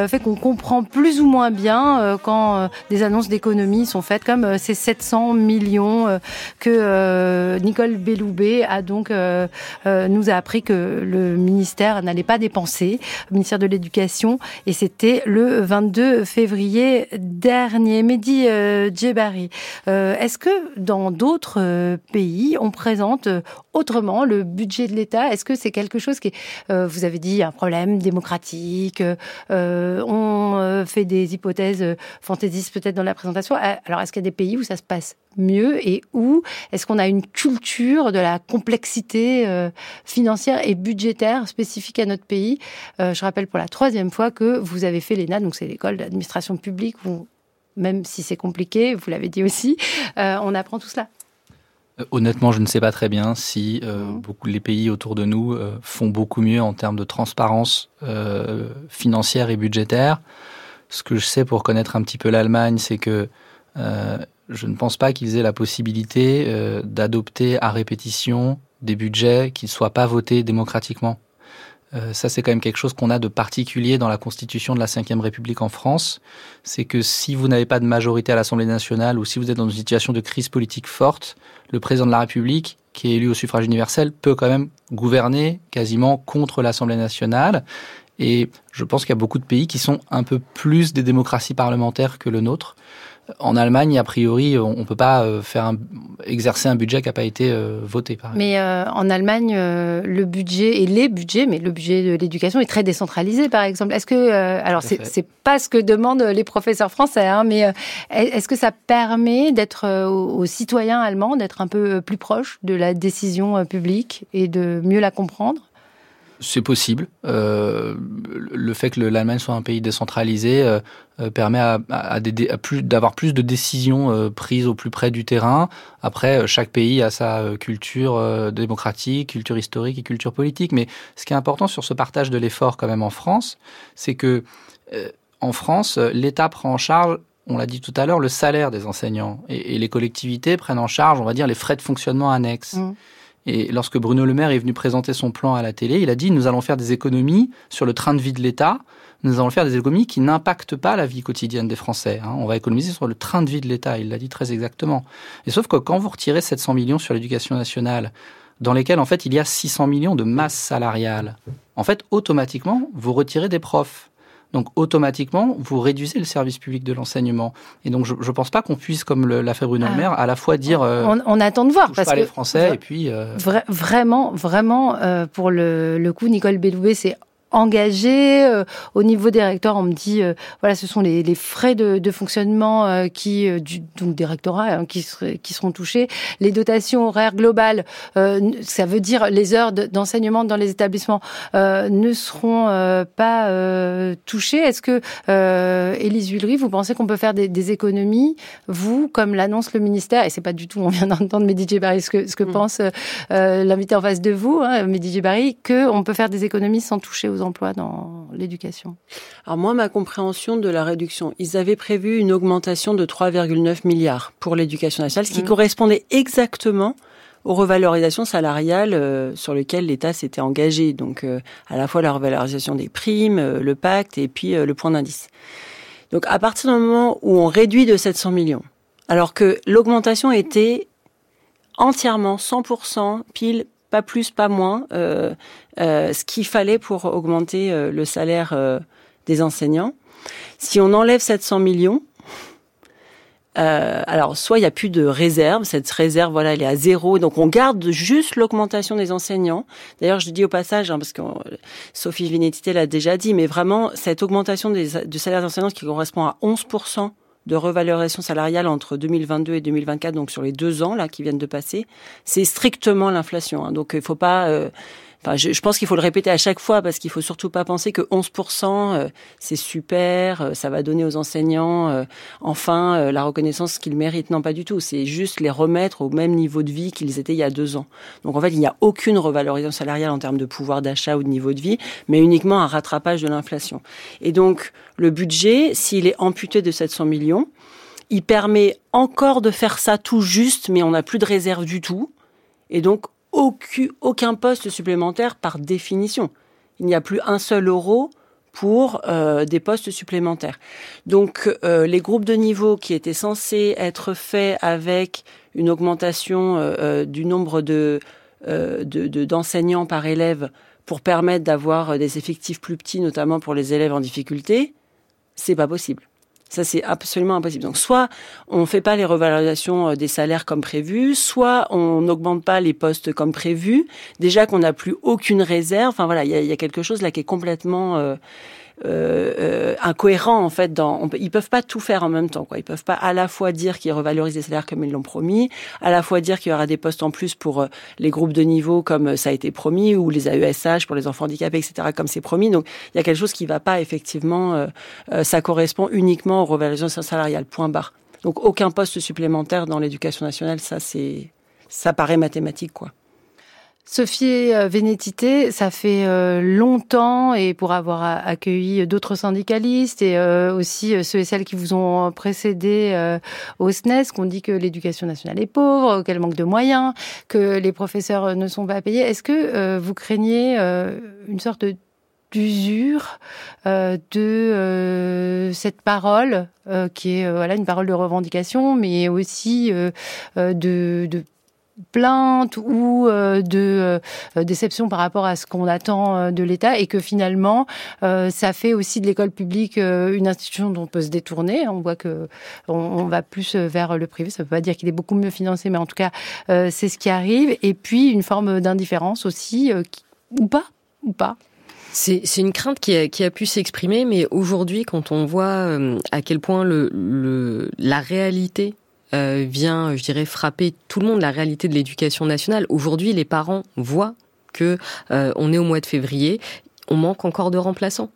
fait qu'on comprend plus ou moins bien quand des annonces d'économie sont faites, comme ces 700 millions que Nicole Belloubet a donc nous a appris que le ministère n'allait pas dépenser, le ministère de l'Éducation, et c'était le 22 février dernier. Mehdi euh, Djebari, euh, est-ce que dans d'autres euh, pays, on présente autrement le budget de l'État Est-ce que c'est quelque chose qui euh, vous avez dit, un problème démocratique euh, On euh, fait des hypothèses euh, fantaisistes peut-être dans la présentation. Euh, Alors, est-ce qu'il y a des pays où ça se passe mieux et où est-ce qu'on a une culture de la complexité euh, financière et budgétaire spécifique à notre pays? Euh, Je rappelle pour la troisième fois que vous avez fait l'ENA, donc c'est l'école d'administration publique où même si c'est compliqué, vous l'avez dit aussi, euh, on apprend tout cela. Euh, Honnêtement, je ne sais pas très bien si euh, Mhm. beaucoup les pays autour de nous euh, font beaucoup mieux en termes de transparence euh, financière et budgétaire. Ce que je sais pour connaître un petit peu l'Allemagne, c'est que je ne pense pas qu'ils aient la possibilité d'adopter à répétition des budgets qui ne soient pas votés démocratiquement. Ça, c'est quand même quelque chose qu'on a de particulier dans la constitution de la Ve République en France. C'est que si vous n'avez pas de majorité à l'Assemblée nationale ou si vous êtes dans une situation de crise politique forte, le président de la République, qui est élu au suffrage universel, peut quand même gouverner quasiment contre l'Assemblée nationale. Et je pense qu'il y a beaucoup de pays qui sont un peu plus des démocraties parlementaires que le nôtre. En Allemagne, a priori, on ne peut pas euh, faire un, exercer un budget qui n'a pas été euh, voté. Par mais euh, en Allemagne, euh, le budget et les budgets, mais le budget de l'éducation est très décentralisé, par exemple. Est-ce que, euh, alors c'est c'est pas ce que demandent les professeurs français, hein, mais euh, est-ce que ça permet d'être aux, citoyens allemands d'être un peu plus proches de la décision publique et de mieux la comprendre? C'est possible. Euh, le fait que le- l'Allemagne soit un pays décentralisé euh, euh, permet d'avoir plus de décisions prises au plus près du terrain. Après, chaque pays a sa culture démocratique, culture historique et culture politique. Mais ce qui est important sur ce partage de l'effort quand même en France, c'est que en France, l'État prend en charge on l'a dit tout à l'heure, le salaire des enseignants et, les collectivités prennent en charge, on va dire, les frais de fonctionnement annexes. Mm. Et lorsque Bruno Le Maire est venu présenter son plan à la télé, il a dit nous allons faire des économies sur le train de vie de l'État. Nous allons faire des économies qui n'impactent pas la vie quotidienne des Français. hein. On va économiser sur le train de vie de l'État. Il l'a dit très exactement. Et sauf que quand vous retirez 700 millions sur l'éducation nationale, dans lesquels en fait il y a 600 millions de masse salariale, en fait automatiquement vous retirez des profs. Donc automatiquement, vous réduisez le service public de l'enseignement. Et donc je ne pense pas qu'on puisse, comme le- l'a fait Bruno Ah. Le Maire, à la fois dire euh, on, on attend de voir touche parce pas que les Français et puis euh, Vra- vraiment, vraiment, euh, pour le, le coup, Nicole Belloubet s'est engagée. euh, au niveau des recteurs, on me dit, euh, voilà, ce sont les, les frais de, de fonctionnement euh, qui, euh, du, donc des rectorats, hein, qui, qui seront touchés. Les dotations horaires globales, euh, ça veut dire les heures de- d'enseignement dans les établissements, euh, ne seront euh, pas euh, touchées. Est-ce que, euh, Élise Huillery, vous pensez qu'on peut faire des, des économies, vous, comme l'annonce le ministère, et c'est pas du tout, on vient d'entendre Mehdi Djebari, ce que, ce que Mm. pense euh, l'invité en face de vous, hein, Mehdi Djebari, qu'on peut faire des économies sans toucher aux emplois dans l'éducation. Alors moi, ma compréhension de la réduction, ils avaient prévu une augmentation de 3,9 milliards pour l'éducation nationale, ce qui Mhm. correspondait exactement aux revalorisations salariales euh, sur lesquelles l'État s'était engagé. Donc euh, à la fois la revalorisation des primes, euh, le pacte et puis le point d'indice. Donc à partir du moment où on réduit de 700 millions, alors que l'augmentation était entièrement 100% pile, pas plus, pas moins, euh, euh, ce qu'il fallait pour augmenter euh, le salaire des enseignants. Si on enlève 700 millions, alors soit il y a plus de réserve, cette réserve voilà elle est à zéro, donc on garde juste l'augmentation des enseignants. D'ailleurs je dis au passage hein, parce que Sophie Vénétité l'a déjà dit, mais vraiment cette augmentation des, du salaire des enseignants qui correspond à 11 de revalorisation salariale entre 2022 et 2024, donc sur les deux ans là qui viennent de passer, c'est strictement l'inflation. Hein, donc il faut pas euh, Je, je pense qu'il faut le répéter à chaque fois parce qu'il faut surtout pas penser que 11%, euh, c'est super, euh, ça va donner aux enseignants euh, enfin la reconnaissance qu'ils méritent. Non, pas du tout. C'est juste les remettre au même niveau de vie qu'ils étaient il y a deux ans. Donc en fait, il n'y a aucune revalorisation salariale en termes de pouvoir d'achat ou de niveau de vie, mais uniquement un rattrapage de l'inflation. Et donc le budget, s'il est amputé de 700 millions, il permet encore de faire ça tout juste, mais on n'a plus de réserve du tout. Et donc aucun, aucun poste supplémentaire par définition. Il n'y a plus un seul euro pour euh, des postes supplémentaires. Donc euh, les groupes de niveau qui étaient censés être faits avec une augmentation euh, euh, du nombre euh, de- de- d'enseignants par élève pour permettre d'avoir des effectifs plus petits, notamment pour les élèves en difficulté, c'est pas possible. Ça, c'est absolument impossible. Donc, soit on fait pas les revalorisations euh, des salaires comme prévu, soit on n'augmente pas les postes comme prévu. Déjà qu'on n'a plus aucune réserve. Enfin voilà, il y a, il y a quelque chose là qui est complètement euh, euh, euh, incohérent en fait. Dans, on ils peuvent pas tout faire en même temps. Quoi. Ils peuvent pas à la fois dire qu'ils revalorisent les salaires comme ils l'ont promis, à la fois dire qu'il y aura des postes en plus pour euh, les groupes de niveau comme euh, ça a été promis, ou les AESH pour les enfants handicapés, etc. comme c'est promis. Donc il y a quelque chose qui va pas effectivement. euh, ça correspond uniquement aux revalorisations salariales. Point barre. Donc aucun poste supplémentaire dans l'éducation nationale, ça c'est ça paraît mathématique quoi. Sophie euh, Vénétité, ça fait euh, longtemps et pour avoir accueilli d'autres syndicalistes et euh, aussi ceux et celles qui vous ont précédé au SNES, qu'on dit que l'éducation nationale est pauvre, qu'elle manque de moyens, que les professeurs ne sont pas payés. Est-ce que vous craignez une sorte d'usure de cette parole qui est une parole de revendication mais aussi de plaintes ou euh, de euh, déception par rapport à ce qu'on attend euh, de l'État et que finalement ça fait aussi de l'école publique une institution dont on peut se détourner. On voit que on, va plus vers le privé. Ça ne veut pas dire qu'il est beaucoup mieux financé, mais en tout cas c'est ce qui arrive. Et puis une forme d'indifférence aussi, ou pas, ou pas. C'est une crainte qui a, qui a pu s'exprimer, mais aujourd'hui, quand on voit à quel point le, la réalité euh, vient, je dirais, frapper tout le monde, la réalité de l'éducation nationale, aujourd'hui, les parents voient que euh, on est au mois de février, on manque encore de remplaçants.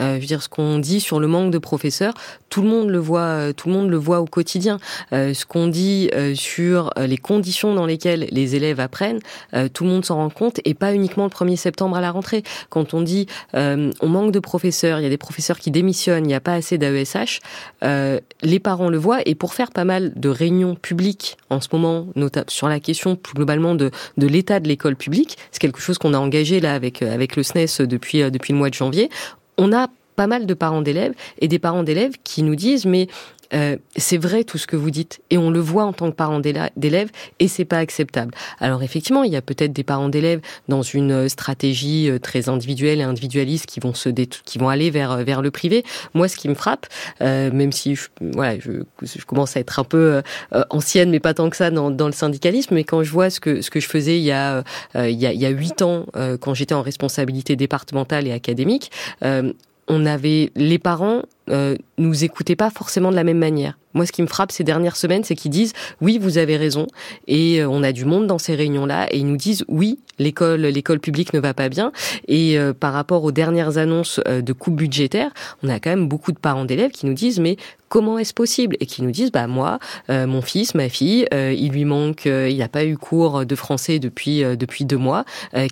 Euh, je veux dire, ce qu'on dit sur le manque de professeurs, tout le monde le voit, euh, tout le monde le voit au quotidien. Euh, ce qu'on dit euh, sur euh, les conditions dans lesquelles les élèves apprennent, euh, tout le monde s'en rend compte, et pas uniquement le 1er septembre à la rentrée. Quand on dit on manque de professeurs, il y a des professeurs qui démissionnent, il n'y a pas assez d'AESH, les parents le voient, et pour faire pas mal de réunions publiques en ce moment, notamment sur la question plus globalement de, de l'état de l'école publique, c'est quelque chose qu'on a engagé là avec, avec le SNES depuis, euh, depuis le mois de janvier, on a pas mal de parents d'élèves et des parents d'élèves qui nous disent mais euh, c'est vrai tout ce que vous dites et on le voit en tant que parents d'éla- d'élèves et c'est pas acceptable. Alors effectivement, il y a peut-être des parents d'élèves dans une euh, stratégie euh, très individuelle et individualiste qui vont se qui vont aller vers vers le privé. Moi, ce qui me frappe, euh, même si je, voilà, je, commence à être un peu ancienne, mais pas tant que ça dans, dans le syndicalisme, mais quand je vois ce que ce que je faisais il y a il y a huit ans quand j'étais en responsabilité départementale et académique. On avait les parents euh, nous écoutaient pas forcément de la même manière. Moi, ce qui me frappe ces dernières semaines, c'est qu'ils disent oui, vous avez raison, et euh, on a du monde dans ces réunions-là, et ils nous disent oui, l'école, l'école publique ne va pas bien, et euh, par rapport aux dernières annonces euh, de coupes budgétaires, on a quand même beaucoup de parents d'élèves qui nous disent mais comment est-ce possible? Et qui nous disent bah moi, euh, mon fils, ma fille, euh, il lui manque, euh, il n'a pas eu cours de français depuis depuis deux mois.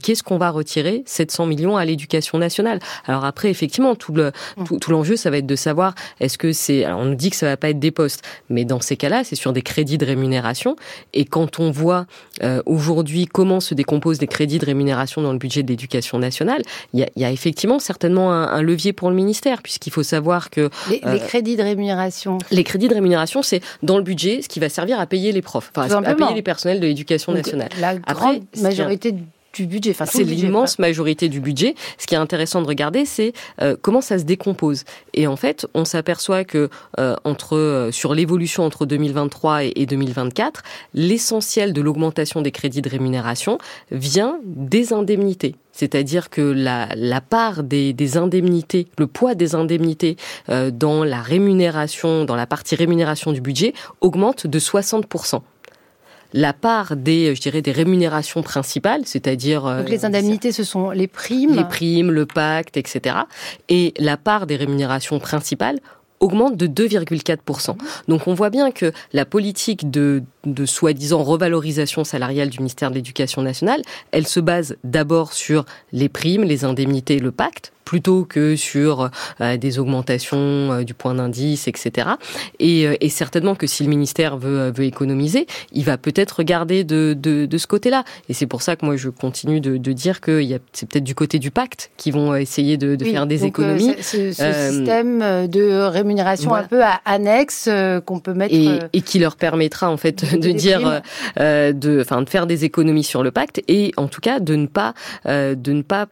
Qu'est-ce qu'on va retirer? 700 millions à l'éducation nationale Alors après, effectivement, tout le tout, tout l'enjeu, ça va être de savoir est-ce que c'est. alors, on nous dit que ça va pas être des postes, mais dans ces cas-là, c'est sur des crédits de rémunération. Et quand on voit euh, aujourd'hui comment se décomposent des crédits de rémunération dans le budget de l'éducation nationale, il y a, il y a effectivement certainement un, un levier pour le ministère, puisqu'il faut savoir que Les, Euh, les crédits de rémunération. les crédits de rémunération, c'est dans le budget ce qui va servir à payer les profs, enfin à payer les personnels de l'éducation Donc, nationale. La grande majorité du budget. Enfin, tout C'est l'immense majorité du budget. Ce qui est intéressant de regarder, c'est euh, comment ça se décompose. Et en fait, on s'aperçoit que euh, entre euh, sur l'évolution entre 2023 et, et 2024, l'essentiel de l'augmentation des crédits de rémunération vient des indemnités. C'est-à-dire que la, la part des, des indemnités, le poids des indemnités euh, dans la rémunération, dans la partie rémunération du budget, augmente de 60 la part des, je dirais, des rémunérations principales, c'est-à-dire euh, Donc les indemnités, ce sont les primes. les primes, le pacte, etc. Et la part des rémunérations principales augmente de 2,4%. Donc on voit bien que la politique de, de soi-disant revalorisation salariale du ministère de l'Éducation nationale, elle se base d'abord sur les primes, les indemnités, le pacte, plutôt que sur euh, des augmentations euh, du point d'indice, etc. Et, euh, et certainement que si le ministère veut, euh, veut économiser, il va peut-être regarder de, de, de ce côté-là. Et c'est pour ça que moi je continue de, de dire que il y a- c'est peut-être du côté du pacte qui vont euh, essayer de, de Oui, faire des donc, euh, économies. ce ce système de rémunération voilà. un peu à annexe euh, qu'on peut mettre. et, et qui leur permettra en fait de dire, euh, de, enfin, de faire des économies sur le pacte et en tout cas de ne pas, euh, de ne pas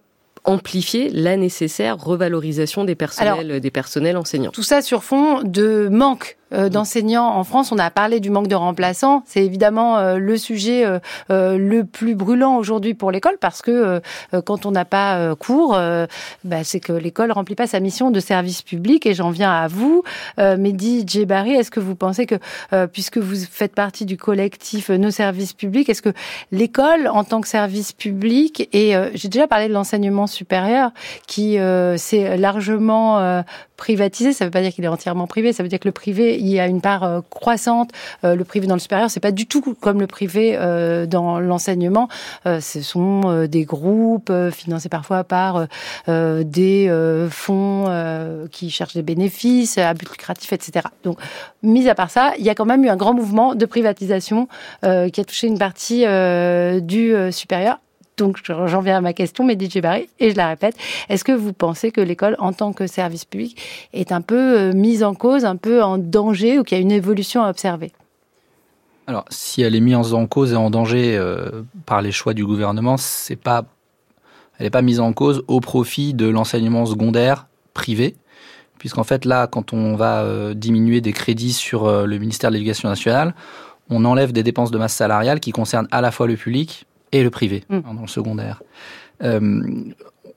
amplifier la nécessaire revalorisation des personnels, des personnels enseignants. Tout ça sur fond de manque d'enseignants en France. On a parlé du manque de remplaçants. C'est évidemment euh, le sujet euh, euh, le plus brûlant aujourd'hui pour l'école parce que euh, euh, quand on n'a pas euh, cours, euh, bah, c'est que l'école remplit pas sa mission de service public. Et j'en viens à vous, euh, Mehdi Djebari. Est-ce que vous pensez que, euh, puisque vous faites partie du collectif euh, Nos services publics, est-ce que l'école en tant que service public et euh, j'ai déjà parlé de l'enseignement supérieur qui euh, s'est largement euh, privatisé, ça ne veut pas dire qu'il est entièrement privé, ça veut dire que le privé, il y a une part euh, croissante. Euh, le privé dans le supérieur, c'est pas du tout comme le privé euh, dans l'enseignement. Ce sont des groupes financés parfois par des fonds qui cherchent des bénéfices à but lucratif, etc. Donc, mis à part ça, il y a quand même eu un grand mouvement de privatisation qui a touché une partie du supérieur. Donc, j'en viens à ma question, mais DJ Barry, et je la répète. Est-ce que vous pensez que l'école, en tant que service public, est un peu euh, mise en cause, un peu en danger, ou qu'il y a une évolution à observer? Alors, si elle est mise en cause et en danger euh, par les choix du gouvernement, c'est pas, elle n'est pas mise en cause au profit de l'enseignement secondaire privé, puisqu'en fait là, quand on va euh, diminuer des crédits sur le ministère de l'Éducation nationale, on enlève des dépenses de masse salariale qui concernent à la fois le public et le privé Mm. hein, dans le secondaire. Euh,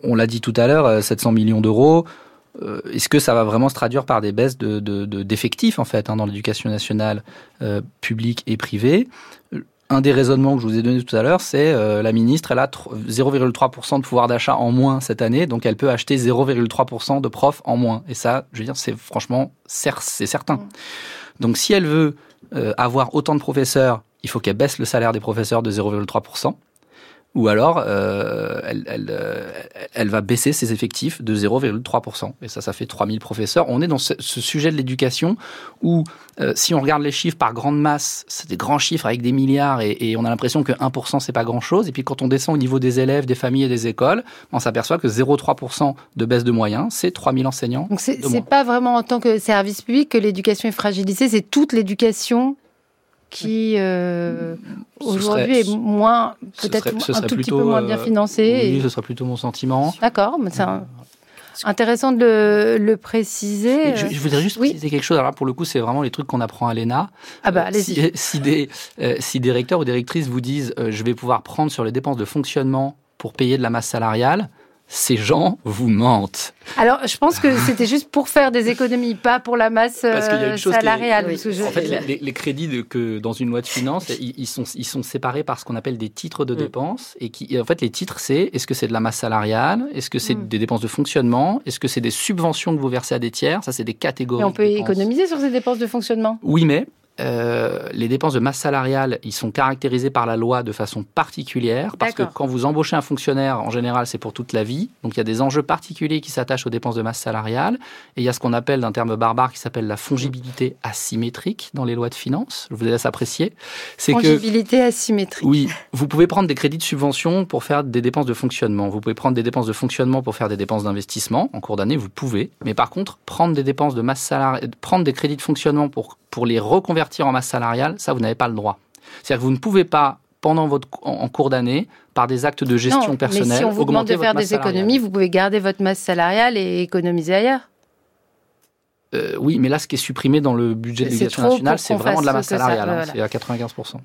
on l'a dit tout à l'heure, euh, 700 millions d'euros. euh, Est-ce que ça va vraiment se traduire par des baisses de, de- de- d'effectifs en fait hein, dans l'éducation nationale euh, publique et privée? Un des raisonnements que je vous ai donné tout à l'heure, c'est euh, la ministre, elle a tr- 0,3% de pouvoir d'achat en moins cette année, donc elle peut acheter 0,3% de profs en moins. Et ça, je veux dire, c'est franchement, c'est certain. Donc si elle veut euh, avoir autant de professeurs, il faut qu'elle baisse le salaire des professeurs de 0,3%. Ou alors, euh, elle, elle, euh, elle va baisser ses effectifs de 0,3%. Et ça, ça fait 3000 professeurs. On est dans ce, ce sujet de l'éducation où, euh, si on regarde les chiffres par grande masse, c'est des grands chiffres avec des milliards et, et on a l'impression que 1%, c'est pas grand-chose. Et puis quand on descend au niveau des élèves, des familles et des écoles, on s'aperçoit que 0,3% de baisse de moyens, c'est 3000 enseignants. Donc c'est pas vraiment en tant que service public que l'éducation est fragilisée, c'est toute l'éducation qui euh, aujourd'hui est moins peut-être un serait tout petit plutôt, peu moins bien euh, financée. Oui, et- ce serait plutôt mon sentiment. D'accord, mais c'est intéressant de le, le préciser. Je, je voudrais juste oui. préciser quelque chose. Alors là, pour le coup, c'est vraiment les trucs qu'on apprend à l'ENA. Ah bah Euh, allez-y. si, si des, euh, si des recteurs ou des rectrices vous disent euh, je vais pouvoir prendre sur les dépenses de fonctionnement pour payer de la masse salariale, ces gens vous mentent. Alors, je pense que c'était juste pour faire des économies, pas pour la masse Parce qu'il y a une chose qui est- salariale. Oui. En fait, les, crédits de, que dans une loi de finances, ils, ils sont, ils sont séparés par ce qu'on appelle des titres de Mm. dépenses. Et qui, et en fait, les titres, c'est est-ce que c'est de la masse salariale? Est-ce que c'est Mm. des dépenses de fonctionnement? Est-ce que c'est des subventions que vous versez à des tiers? Ça, c'est des catégories. Et on peut économiser sur ces dépenses de fonctionnement. Oui, mais euh, les dépenses de masse salariale, ils sont caractérisés par la loi de façon particulière parce que quand vous embauchez un fonctionnaire, en général, c'est pour toute la vie. Donc il y a des enjeux particuliers qui s'attachent aux dépenses de masse salariale et il y a ce qu'on appelle d'un terme barbare qui s'appelle la fongibilité asymétrique dans les lois de finances. Je vous laisse apprécier. C'est que Fongibilité asymétrique. oui, vous pouvez prendre des crédits de subvention pour faire des dépenses de fonctionnement. Vous pouvez prendre des dépenses de fonctionnement pour faire des dépenses d'investissement. En cours d'année, vous pouvez. Mais par contre, prendre des dépenses de masse salariale, prendre des crédits de fonctionnement pour, pour les reconvertir en masse salariale, ça, vous n'avez pas le droit. C'est-à-dire que vous ne pouvez pas, pendant votre, en, cours d'année, par des actes de gestion non, personnelle, mais si on vous demande de faire des salariale. économies, vous pouvez garder votre masse salariale et économiser ailleurs. Euh, oui, mais là, ce qui est supprimé dans le budget de l'éducation nationale, c'est vraiment de la masse salariale. hein. voilà. C'est à 95%.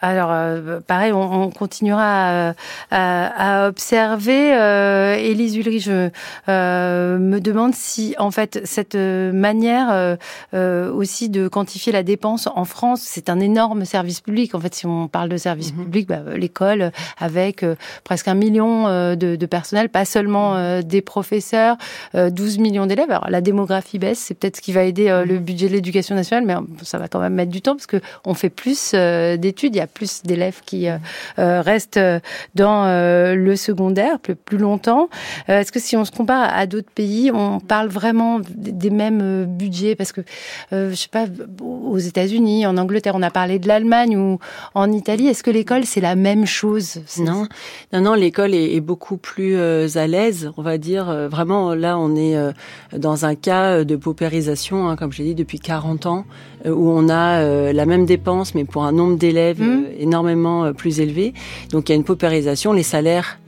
Alors, euh, pareil, on, on continuera à, à- à observer. Euh, Élise Ulrich, je euh, me demande si, en fait, cette manière aussi de quantifier la dépense en France, c'est un énorme service public. En fait, si on parle de service Mhm. public, bah, l'école, avec presque un million de, de personnel, pas seulement euh, des professeurs, euh, 12 millions d'élèves. Alors, la démographie baisse, c'est peut-être ce qui va aider euh, le budget de l'éducation nationale, mais euh, ça va quand même mettre du temps parce que on fait plus euh, d'études, il y a plus d'élèves qui euh, restent dans le secondaire plus, plus longtemps. Est-ce que si on se compare à, d'autres pays, on parle vraiment des, mêmes budgets? Parce que, je sais pas, aux États-Unis, en Angleterre, on a parlé de l'Allemagne ou en Italie. Est-ce que l'école, c'est la même chose? Non, non, non, l'école est, est beaucoup plus à l'aise, on va dire. Vraiment, là, on est dans un cas de paupérisation, hein, comme je l'ai dit, depuis 40 ans, euh, où on a euh, la même dépense, mais pour un nombre d'élèves Mhm. euh, énormément plus élevé. Donc, il y a une paupérisation. Les salaires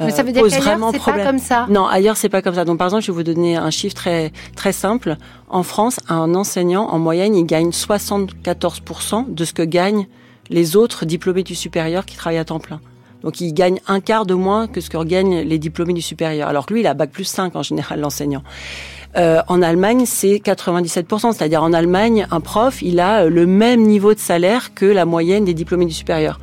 Mais ça veut dire posent qu'ailleurs, vraiment c'est pas problème. comme ça. Non, ailleurs c'est pas comme ça. Donc par exemple, je vais vous donner un chiffre très très simple. En France, un enseignant en moyenne, il gagne 74% de ce que gagnent les autres diplômés du supérieur qui travaillent à temps plein. Donc il gagne un quart de moins que ce que gagnent les diplômés du supérieur. Alors que lui, il a bac plus 5 en général l'enseignant. Euh, en Allemagne, c'est 97%. C'est-à-dire en Allemagne, un prof, il a euh, le même niveau de salaire que la moyenne des diplômés du supérieur.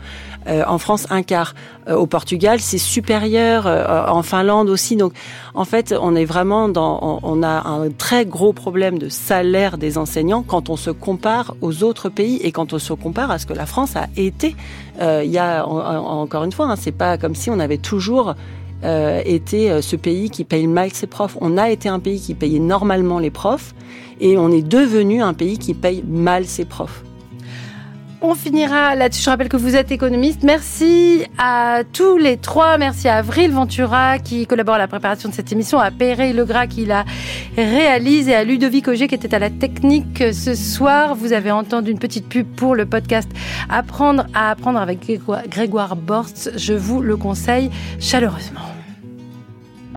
Euh, en France, un quart. Au Portugal, c'est supérieur. En Finlande aussi. Donc, en fait, on est vraiment dans, on, a un très gros problème de salaire des enseignants quand on se compare aux autres pays et quand on se compare à ce que la France a été. Il y a en- en- encore une fois, hein, c'est pas comme si on avait toujours euh, été euh, ce pays qui paye mal ses profs. On a été un pays qui payait normalement les profs et on est devenu un pays qui paye mal ses profs. On finira là-dessus. Je rappelle que vous êtes économiste. Merci à tous les trois. Merci à Avril Ventura qui collabore à la préparation de cette émission, à Perret Legras qui la réalise et à Ludovic Auger qui était à la technique ce soir. Vous avez entendu une petite pub pour le podcast Apprendre à apprendre avec Grégoire Borst. Je vous le conseille chaleureusement.